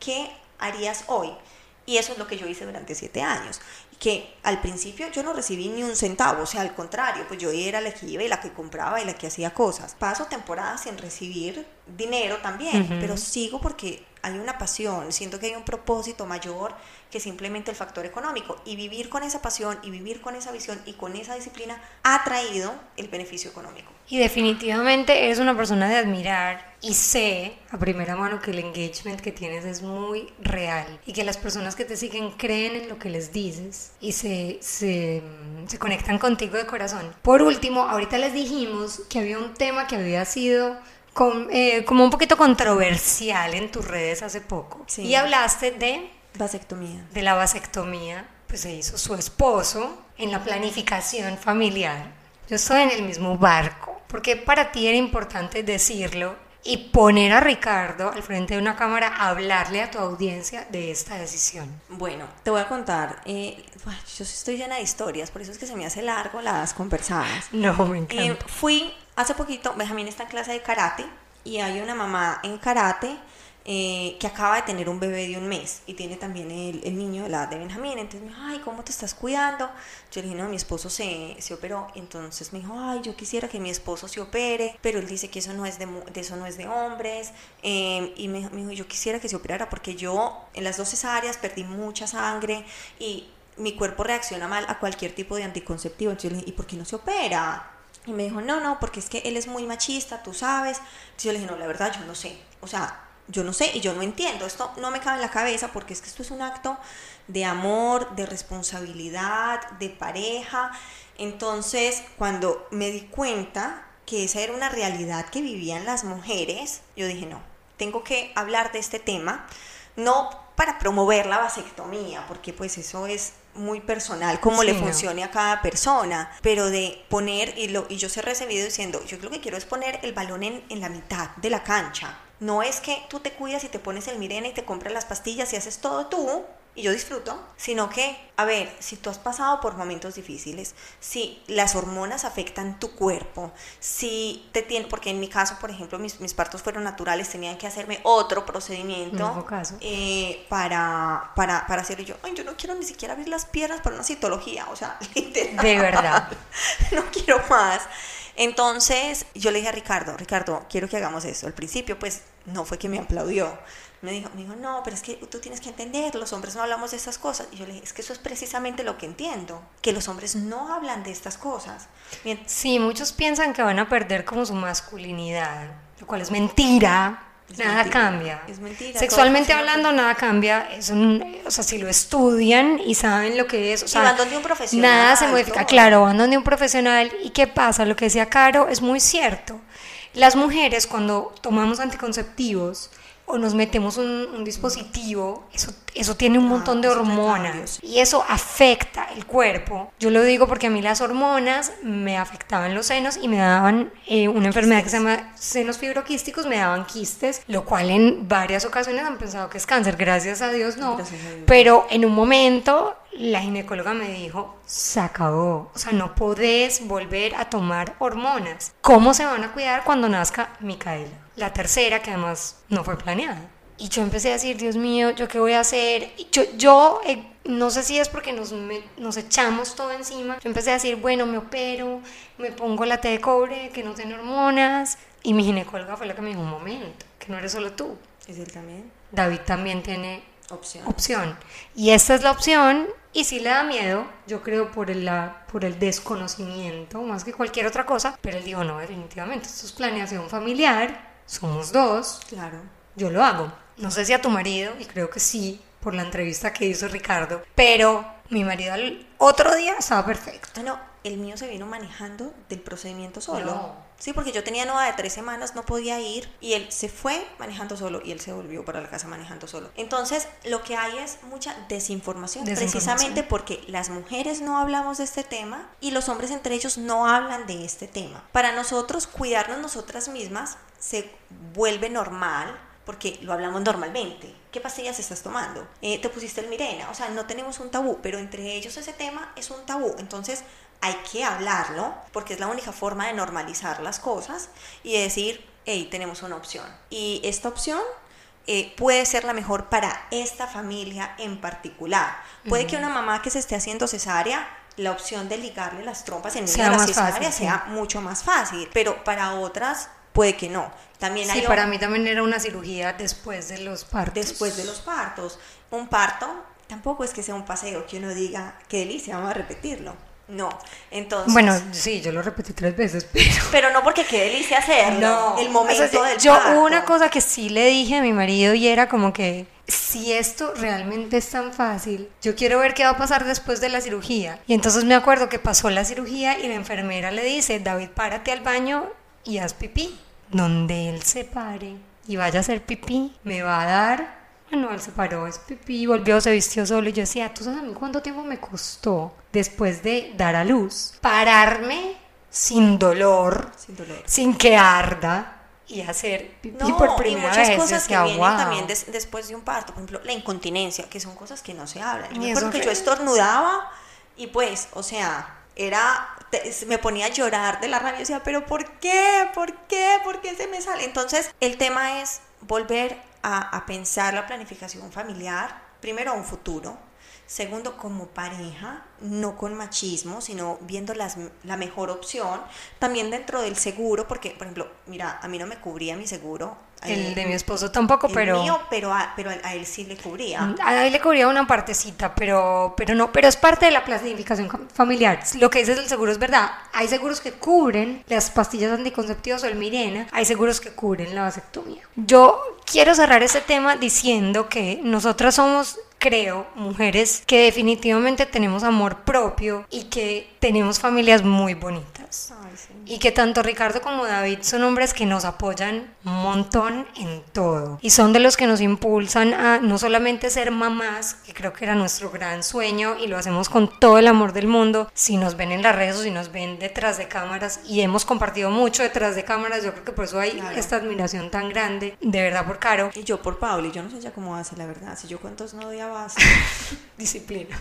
¿qué harías hoy? Y eso es lo que yo hice durante siete años. Que al principio yo no recibí ni un centavo, o sea, al contrario, pues yo era la que iba y la que compraba y la que hacía cosas. Paso temporadas sin recibir dinero también, pero sigo porque hay una pasión, siento que hay un propósito mayor que simplemente el factor económico. Y vivir con esa pasión y vivir con esa visión y con esa disciplina ha traído el beneficio económico. Y definitivamente eres una persona de admirar y sé a primera mano que el engagement que tienes es muy real y que las personas que te siguen creen en lo que les dices y se, se, se conectan contigo de corazón. Por último, ahorita les dijimos que había un tema que había sido eh, como un poquito controversial en tus redes hace poco Sí. y hablaste de Vasectomía. de la vasectomía, pues se hizo su esposo en la planificación familiar. Yo estoy en el mismo barco, porque para ti era importante decirlo y poner a Ricardo al frente de una cámara a hablarle a tu audiencia de esta decisión. Bueno, te voy a contar. eh, yo estoy llena de historias, por eso es que se me hace largo las conversadas. No, me encanta. Eh, fui hace poquito, Benjamín está en clase de karate y hay una mamá en karate eh, que acaba de tener un bebé de un mes y tiene también el, el niño de la edad de Benjamín. Entonces me dijo, ay, ¿cómo te estás cuidando? Yo le dije, no, mi esposo se, se operó. Entonces me dijo, ay, yo quisiera que mi esposo se opere, pero él dice que eso no es de, de eso no es de hombres. Eh, y me, me dijo, yo quisiera que se operara porque yo en las dos cesáreas perdí mucha sangre y mi cuerpo reacciona mal a cualquier tipo de anticonceptivo. Entonces yo le dije, ¿y por qué no se opera? Y me dijo, no, no, porque es que él es muy machista, tú sabes. Entonces yo le dije, no, la verdad, yo no sé. O sea, yo no sé y yo no entiendo. Esto no me cabe en la cabeza porque es que esto es un acto de amor, de responsabilidad, de pareja. Entonces, cuando me di cuenta que esa era una realidad que vivían las mujeres, yo dije, no, tengo que hablar de este tema, no para promover la vasectomía, porque pues eso es muy personal, cómo Sí, le no. funcione a cada persona, pero de poner, y, lo, y yo se he recibido diciendo, yo lo que quiero es poner el balón en, en la mitad de la cancha. No es que tú te cuidas y te pones el mirena y te compras las pastillas y haces todo tú, y yo disfruto, sino que, a ver, si tú has pasado por momentos difíciles, si las hormonas afectan tu cuerpo, si te tiene, porque en mi caso, por ejemplo, mis, mis partos fueron naturales, tenían que hacerme otro procedimiento caso. eh, para, para, para hacerlo. Y yo, ay, yo no quiero ni siquiera abrir las piernas para una citología, o sea, literal. De verdad. no quiero más. Entonces yo le dije a Ricardo, Ricardo, quiero que hagamos esto. Al principio, pues no fue que me aplaudió. Me dijo, me dijo, no, pero es que tú tienes que entender, los hombres no hablamos de esas cosas. Y yo le dije, es que eso es precisamente lo que entiendo, que los hombres no hablan de estas cosas. Sí, muchos piensan que van a perder como su masculinidad, lo cual es mentira. Es nada mentira. cambia. Es mentira. Sexualmente hablando, nada cambia. Es un- o sea, si lo estudian y saben lo que es, o sea, van donde un profesional, Nada se modifica. todo. Claro, van donde un profesional. ¿Y qué pasa? Lo que decía Caro es muy cierto. Las mujeres, cuando tomamos anticonceptivos o nos metemos un, un dispositivo, eso, eso tiene un Ah, montón de hormonas y eso afecta el cuerpo. Yo lo digo porque a mí las hormonas me afectaban los senos y me daban eh, una enfermedad que se llama senos fibroquísticos, me daban quistes, lo cual en varias ocasiones han pensado que es cáncer. Gracias a Dios no. A Dios. Pero en un momento la ginecóloga me dijo, se acabó, o sea, no podés volver a tomar hormonas. ¿Cómo se van a cuidar cuando nazca Micaela? La tercera, que además no fue planeada. Y yo empecé a decir, Dios mío, ¿yo qué voy a hacer? Y yo, yo eh, no sé si es porque nos, me- nos echamos todo encima. Yo empecé a decir, bueno, me opero, me pongo la T de cobre, que no tiene hormonas. Y mi ginecóloga fue la que me dijo, un momento, que no eres solo tú. Es él también. David también tiene Opción. opción. Y esta es la opción, y si le da miedo, yo creo por el, la, por el desconocimiento, más que cualquier otra cosa, pero él dijo, no, definitivamente, esto es planeación familiar, somos dos, Claro. yo lo hago. No sé si a tu marido, y creo que sí, por la entrevista que hizo Ricardo, pero mi marido al otro día estaba perfecto. Ah, no, el mío se vino manejando del procedimiento solo. No. Sí, porque yo tenía nueva de tres semanas, no podía ir y él se fue manejando solo y él se volvió para la casa manejando solo. Entonces, lo que hay es mucha desinformación, Desinformación. precisamente porque las mujeres no hablamos de este tema y los hombres entre ellos no hablan de este tema. Para nosotros, cuidarnos nosotras mismas se vuelve normal porque lo hablamos normalmente. ¿Qué pastillas estás tomando? Eh, ¿Te pusiste el Mirena? O sea, no tenemos un tabú, pero entre ellos ese tema es un tabú. Entonces hay que hablarlo porque es la única forma de normalizar las cosas y de decir, hey, tenemos una opción. Y esta opción eh, puede ser la mejor para esta familia en particular. Puede que una mamá que se esté haciendo cesárea, la opción de ligarle las trompas en medio de la cesárea fácil, sí. sea mucho más fácil, pero para otras puede que no. También hay Sí, para mí también era una cirugía después de los partos. después de los partos. Un parto tampoco es que sea un paseo que uno diga, qué delicia, vamos a repetirlo. No, entonces... Bueno, sí, yo lo repetí tres veces, pero... pero no porque qué delicia hacerlo, el momento o sea, del yo parto. una cosa que sí le dije a mi marido y era como que si esto realmente es tan fácil, yo quiero ver qué va a pasar después de la cirugía. Y entonces me acuerdo que pasó la cirugía y la enfermera le dice, David, párate al baño y haz pipí. Donde él se pare y vaya a hacer pipí, me va a dar... Bueno, él se paró, es pipí, volvió, se vistió solo y yo decía, ¿tú sabes a mí cuánto tiempo me costó después de dar a luz? Pararme sin dolor, Sin dolor. sin que arda y hacer pipí No, por y primera muchas vez. cosas decía, que vienen "Wow". también des- después de un parto, por ejemplo, la incontinencia, que son cosas que no se hablan. Yo Y me acuerdo que yo estornudaba y pues, o sea, era, me ponía a llorar de la rabia decía, pero ¿por qué? ¿Por qué? ¿Por qué se me sale? Entonces, el tema es volver a, a pensar la planificación familiar, primero a un futuro, segundo como pareja, no con machismo, sino viendo las, la mejor opción, también dentro del seguro, porque, por ejemplo, mira, a mí no me cubría mi seguro. El eh, de mi esposo tampoco, el pero... mío, pero a, pero a él sí le cubría. A él le cubría una partecita, pero, pero no, pero es parte de la planificación familiar. Lo que dices del seguro es verdad. Hay seguros que cubren las pastillas anticonceptivas o el Mirena, hay seguros que cubren la vasectomía. Yo quiero cerrar este tema diciendo que nosotras somos, creo, mujeres que definitivamente tenemos amor propio y que tenemos familias muy bonitas. Ay, sí. Y que tanto Ricardo como David son hombres que nos apoyan un montón en todo. Y son de los que nos impulsan a no solamente ser mamás, que creo que era nuestro gran sueño y lo hacemos con todo el amor del mundo, si nos ven en las redes o si nos ven detrás de cámaras y hemos compartido mucho detrás de cámaras, yo creo que por eso hay Claro. esta admiración tan grande, de verdad por Caro. Y yo por Pauli, yo no sé ya cómo hace, la verdad. Si yo cuántos no odiaba disciplina.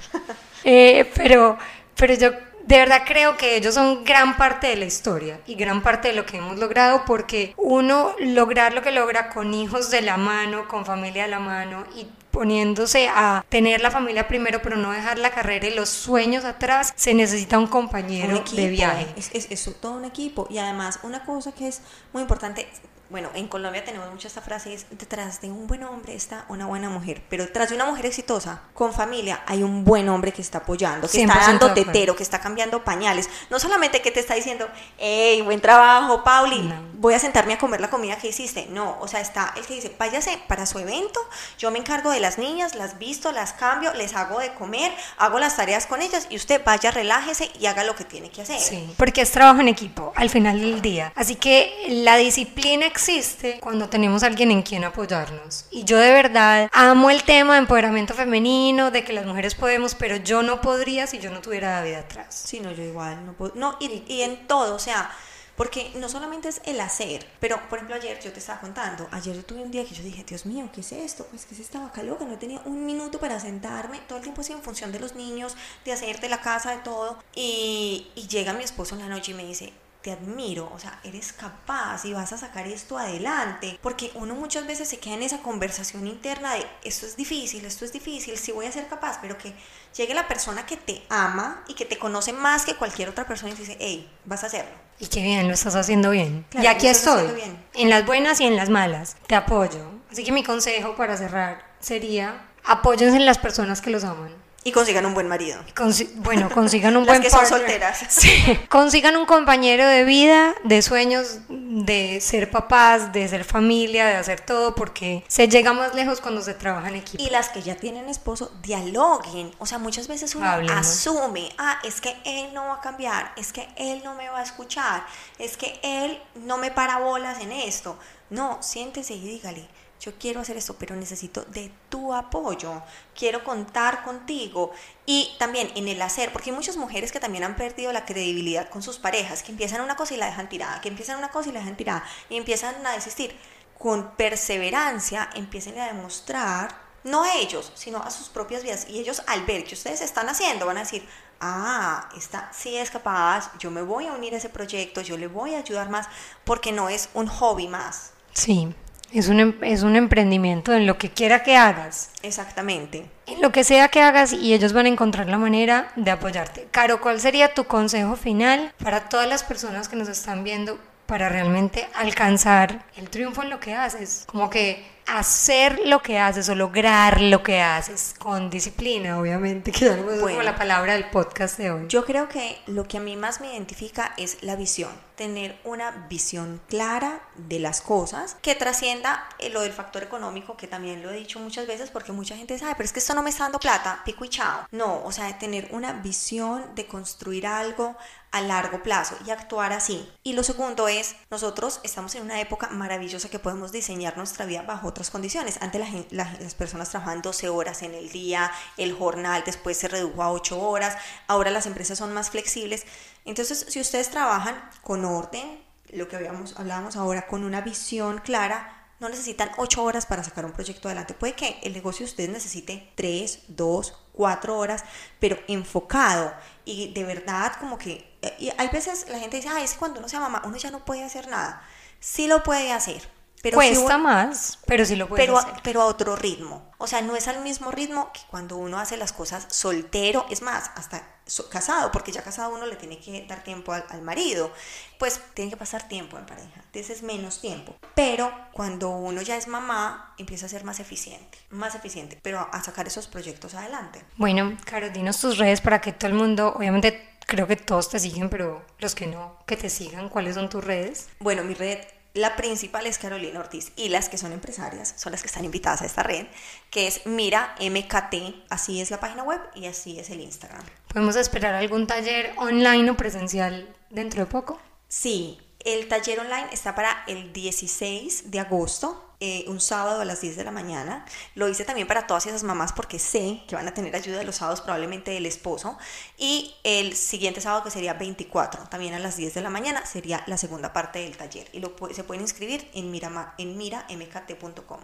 Eh, pero, pero yo de verdad creo que ellos son gran parte de la historia y gran parte de lo que hemos logrado porque uno lograr lo que logra con hijos de la mano, con familia de la mano y poniéndose a tener la familia primero pero no dejar la carrera y los sueños atrás, se necesita un compañero un equipo, de viaje. Es, es, es todo un equipo. Y además, una cosa que es muy importante, bueno, en Colombia tenemos mucho esta frase, es detrás de un buen hombre está una buena mujer, pero detrás de una mujer exitosa, con familia, hay un buen hombre que está apoyando, que está 100% de dando tetero, que está cambiando pañales, no solamente que te está diciendo, hey, buen trabajo, Pauli, No. voy a sentarme a comer la comida que hiciste, no, o sea, está el que dice, váyase para su evento, yo me encargo de las niñas, las visto, las cambio, les hago de comer, hago las tareas con ellas y usted vaya, relájese y haga lo que tiene que hacer. Sí, porque es trabajo en equipo al final del día. Así que la disciplina existe cuando tenemos alguien en quien apoyarnos. Y yo de verdad amo el tema de empoderamiento femenino, de que las mujeres podemos, pero yo no podría si yo no tuviera David atrás. Sí, no, yo igual, no puedo, no, y, y en todo, o sea, porque no solamente es el hacer, pero por ejemplo ayer yo te estaba contando, ayer yo tuve un día que yo dije, Dios mío, ¿qué es esto? Pues que es esta vaca loca, no tenía un minuto para sentarme, todo el tiempo así en función de los niños, de hacer de la casa, de todo, y, y llega mi esposo en la noche y me dice, te admiro, o sea, eres capaz y vas a sacar esto adelante, porque uno muchas veces se queda en esa conversación interna de esto es difícil, esto es difícil, sí voy a ser capaz, pero que llegue la persona que te ama y que te conoce más que cualquier otra persona y te dice, hey, vas a hacerlo. Y qué bien, lo estás haciendo bien. Claro, y aquí estoy, en las buenas y en las malas. Te apoyo. Así que mi consejo para cerrar sería, apóyense en las personas que los aman. Y consigan un buen marido. Consi- bueno, consigan un Las buen que son partner. solteras. Sí. Consigan un compañero de vida, de sueños, de ser papás, de ser familia, de hacer todo, porque se llega más lejos cuando se trabaja en equipo. Y las que ya tienen esposo, dialoguen. O sea, muchas veces uno Hablemos. asume, ah, es que él no va a cambiar, es que él no me va a escuchar, es que él no me para bolas en esto. No, siéntese y dígale, yo quiero hacer esto, pero necesito de tu apoyo, quiero contar contigo. Y también en el hacer, porque hay muchas mujeres que también han perdido la credibilidad con sus parejas, que empiezan una cosa y la dejan tirada, que empiezan una cosa y la dejan tirada, y empiezan a desistir. Con perseverancia empiecen a demostrar, no a ellos, sino a sus propias vidas. Y ellos al ver que ustedes están haciendo, van a decir, ah, esta sí es capaz, yo me voy a unir a ese proyecto, yo le voy a ayudar más, porque no es un hobby más. Sí, es un, em- es un emprendimiento en lo que quiera que hagas. Exactamente. En lo que sea que hagas y ellos van a encontrar la manera de apoyarte. Caro, ¿cuál sería tu consejo final para todas las personas que nos están viendo para realmente alcanzar el triunfo en lo que haces? Como que hacer lo que haces o lograr lo que haces con disciplina, obviamente, que es como Bueno. la palabra del podcast de hoy. Yo creo que lo que a mí más me identifica es la visión, tener una visión clara de las cosas que trascienda eh, lo del factor económico, que también lo he dicho muchas veces, porque mucha gente "Ay, pero es que esto no me está dando plata, pico y chao. No, o sea, tener una visión de construir algo a largo plazo y actuar así. Y lo segundo es, nosotros estamos en una época maravillosa que podemos diseñar nuestra vida bajo otras condiciones. Antes la la- las personas trabajaban 12 horas en el día, el jornal después se redujo a 8 horas, ahora las empresas son más flexibles. Entonces, si ustedes trabajan con orden, lo que habíamos, hablábamos ahora, con una visión clara, no necesitan 8 horas para sacar un proyecto adelante. Puede que el negocio de ustedes necesite 3, 2, 4 horas, pero enfocado y de verdad como que... eh, Y hay veces la gente dice, ay, es cuando uno sea mamá, uno ya no puede hacer nada. Sí lo puede hacer. Pero si Cuesta uno- más, pero sí lo puedes pero, hacer. pero a otro ritmo. O sea, no es al mismo ritmo que cuando uno hace las cosas soltero, es más, hasta so- casado, porque ya casado uno le tiene que dar tiempo al, al marido, pues tiene que pasar tiempo en pareja, entonces es menos tiempo. Pero cuando uno ya es mamá, empieza a ser más eficiente, más eficiente, pero a, a sacar esos proyectos adelante. Bueno, Caro, dinos tus redes para que todo el mundo, obviamente creo que todos te siguen, pero los que no, que te sigan, ¿cuáles son tus redes? Bueno, mi red, la principal es Carolina Ortiz y las que son empresarias son las que están invitadas a esta red, que es Mira MKT, así es la página web y así es el Instagram. ¿Podemos esperar algún taller online o presencial dentro de poco? Sí, el taller online está para el 16 de agosto, eh, un sábado a las 10 de la mañana. Lo hice también para todas esas mamás porque sé que van a tener ayuda los sábados probablemente del esposo. Y el siguiente sábado que sería 24, también a las 10 de la mañana, sería la segunda parte del taller. Y se pueden inscribir en, mirama- en miramkt.com.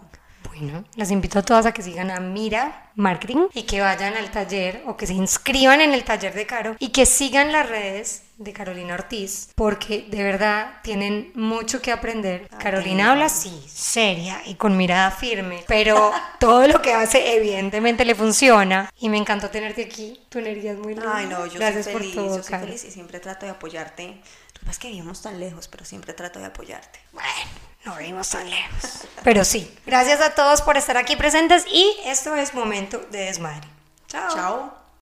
Bueno, las invito a todas a que sigan a Mira Marketing y que vayan al taller o que se inscriban en el taller de Caro y que sigan las redes de Carolina Ortiz porque de verdad tienen mucho que aprender. Ay, Carolina habla lindo. sí, seria y con mirada firme, pero todo lo que hace evidentemente le funciona y me encantó tenerte aquí. Tu energía es muy linda. Ay, no, yo Gracias soy feliz, por todo, yo soy feliz y siempre trato de apoyarte. Lo que pasa es que vivimos tan lejos, pero siempre trato de apoyarte. Bueno, No venimos tan lejos. Pero sí, gracias a todos por estar aquí presentes y esto es Momento de Desmadre. Chao. Chao.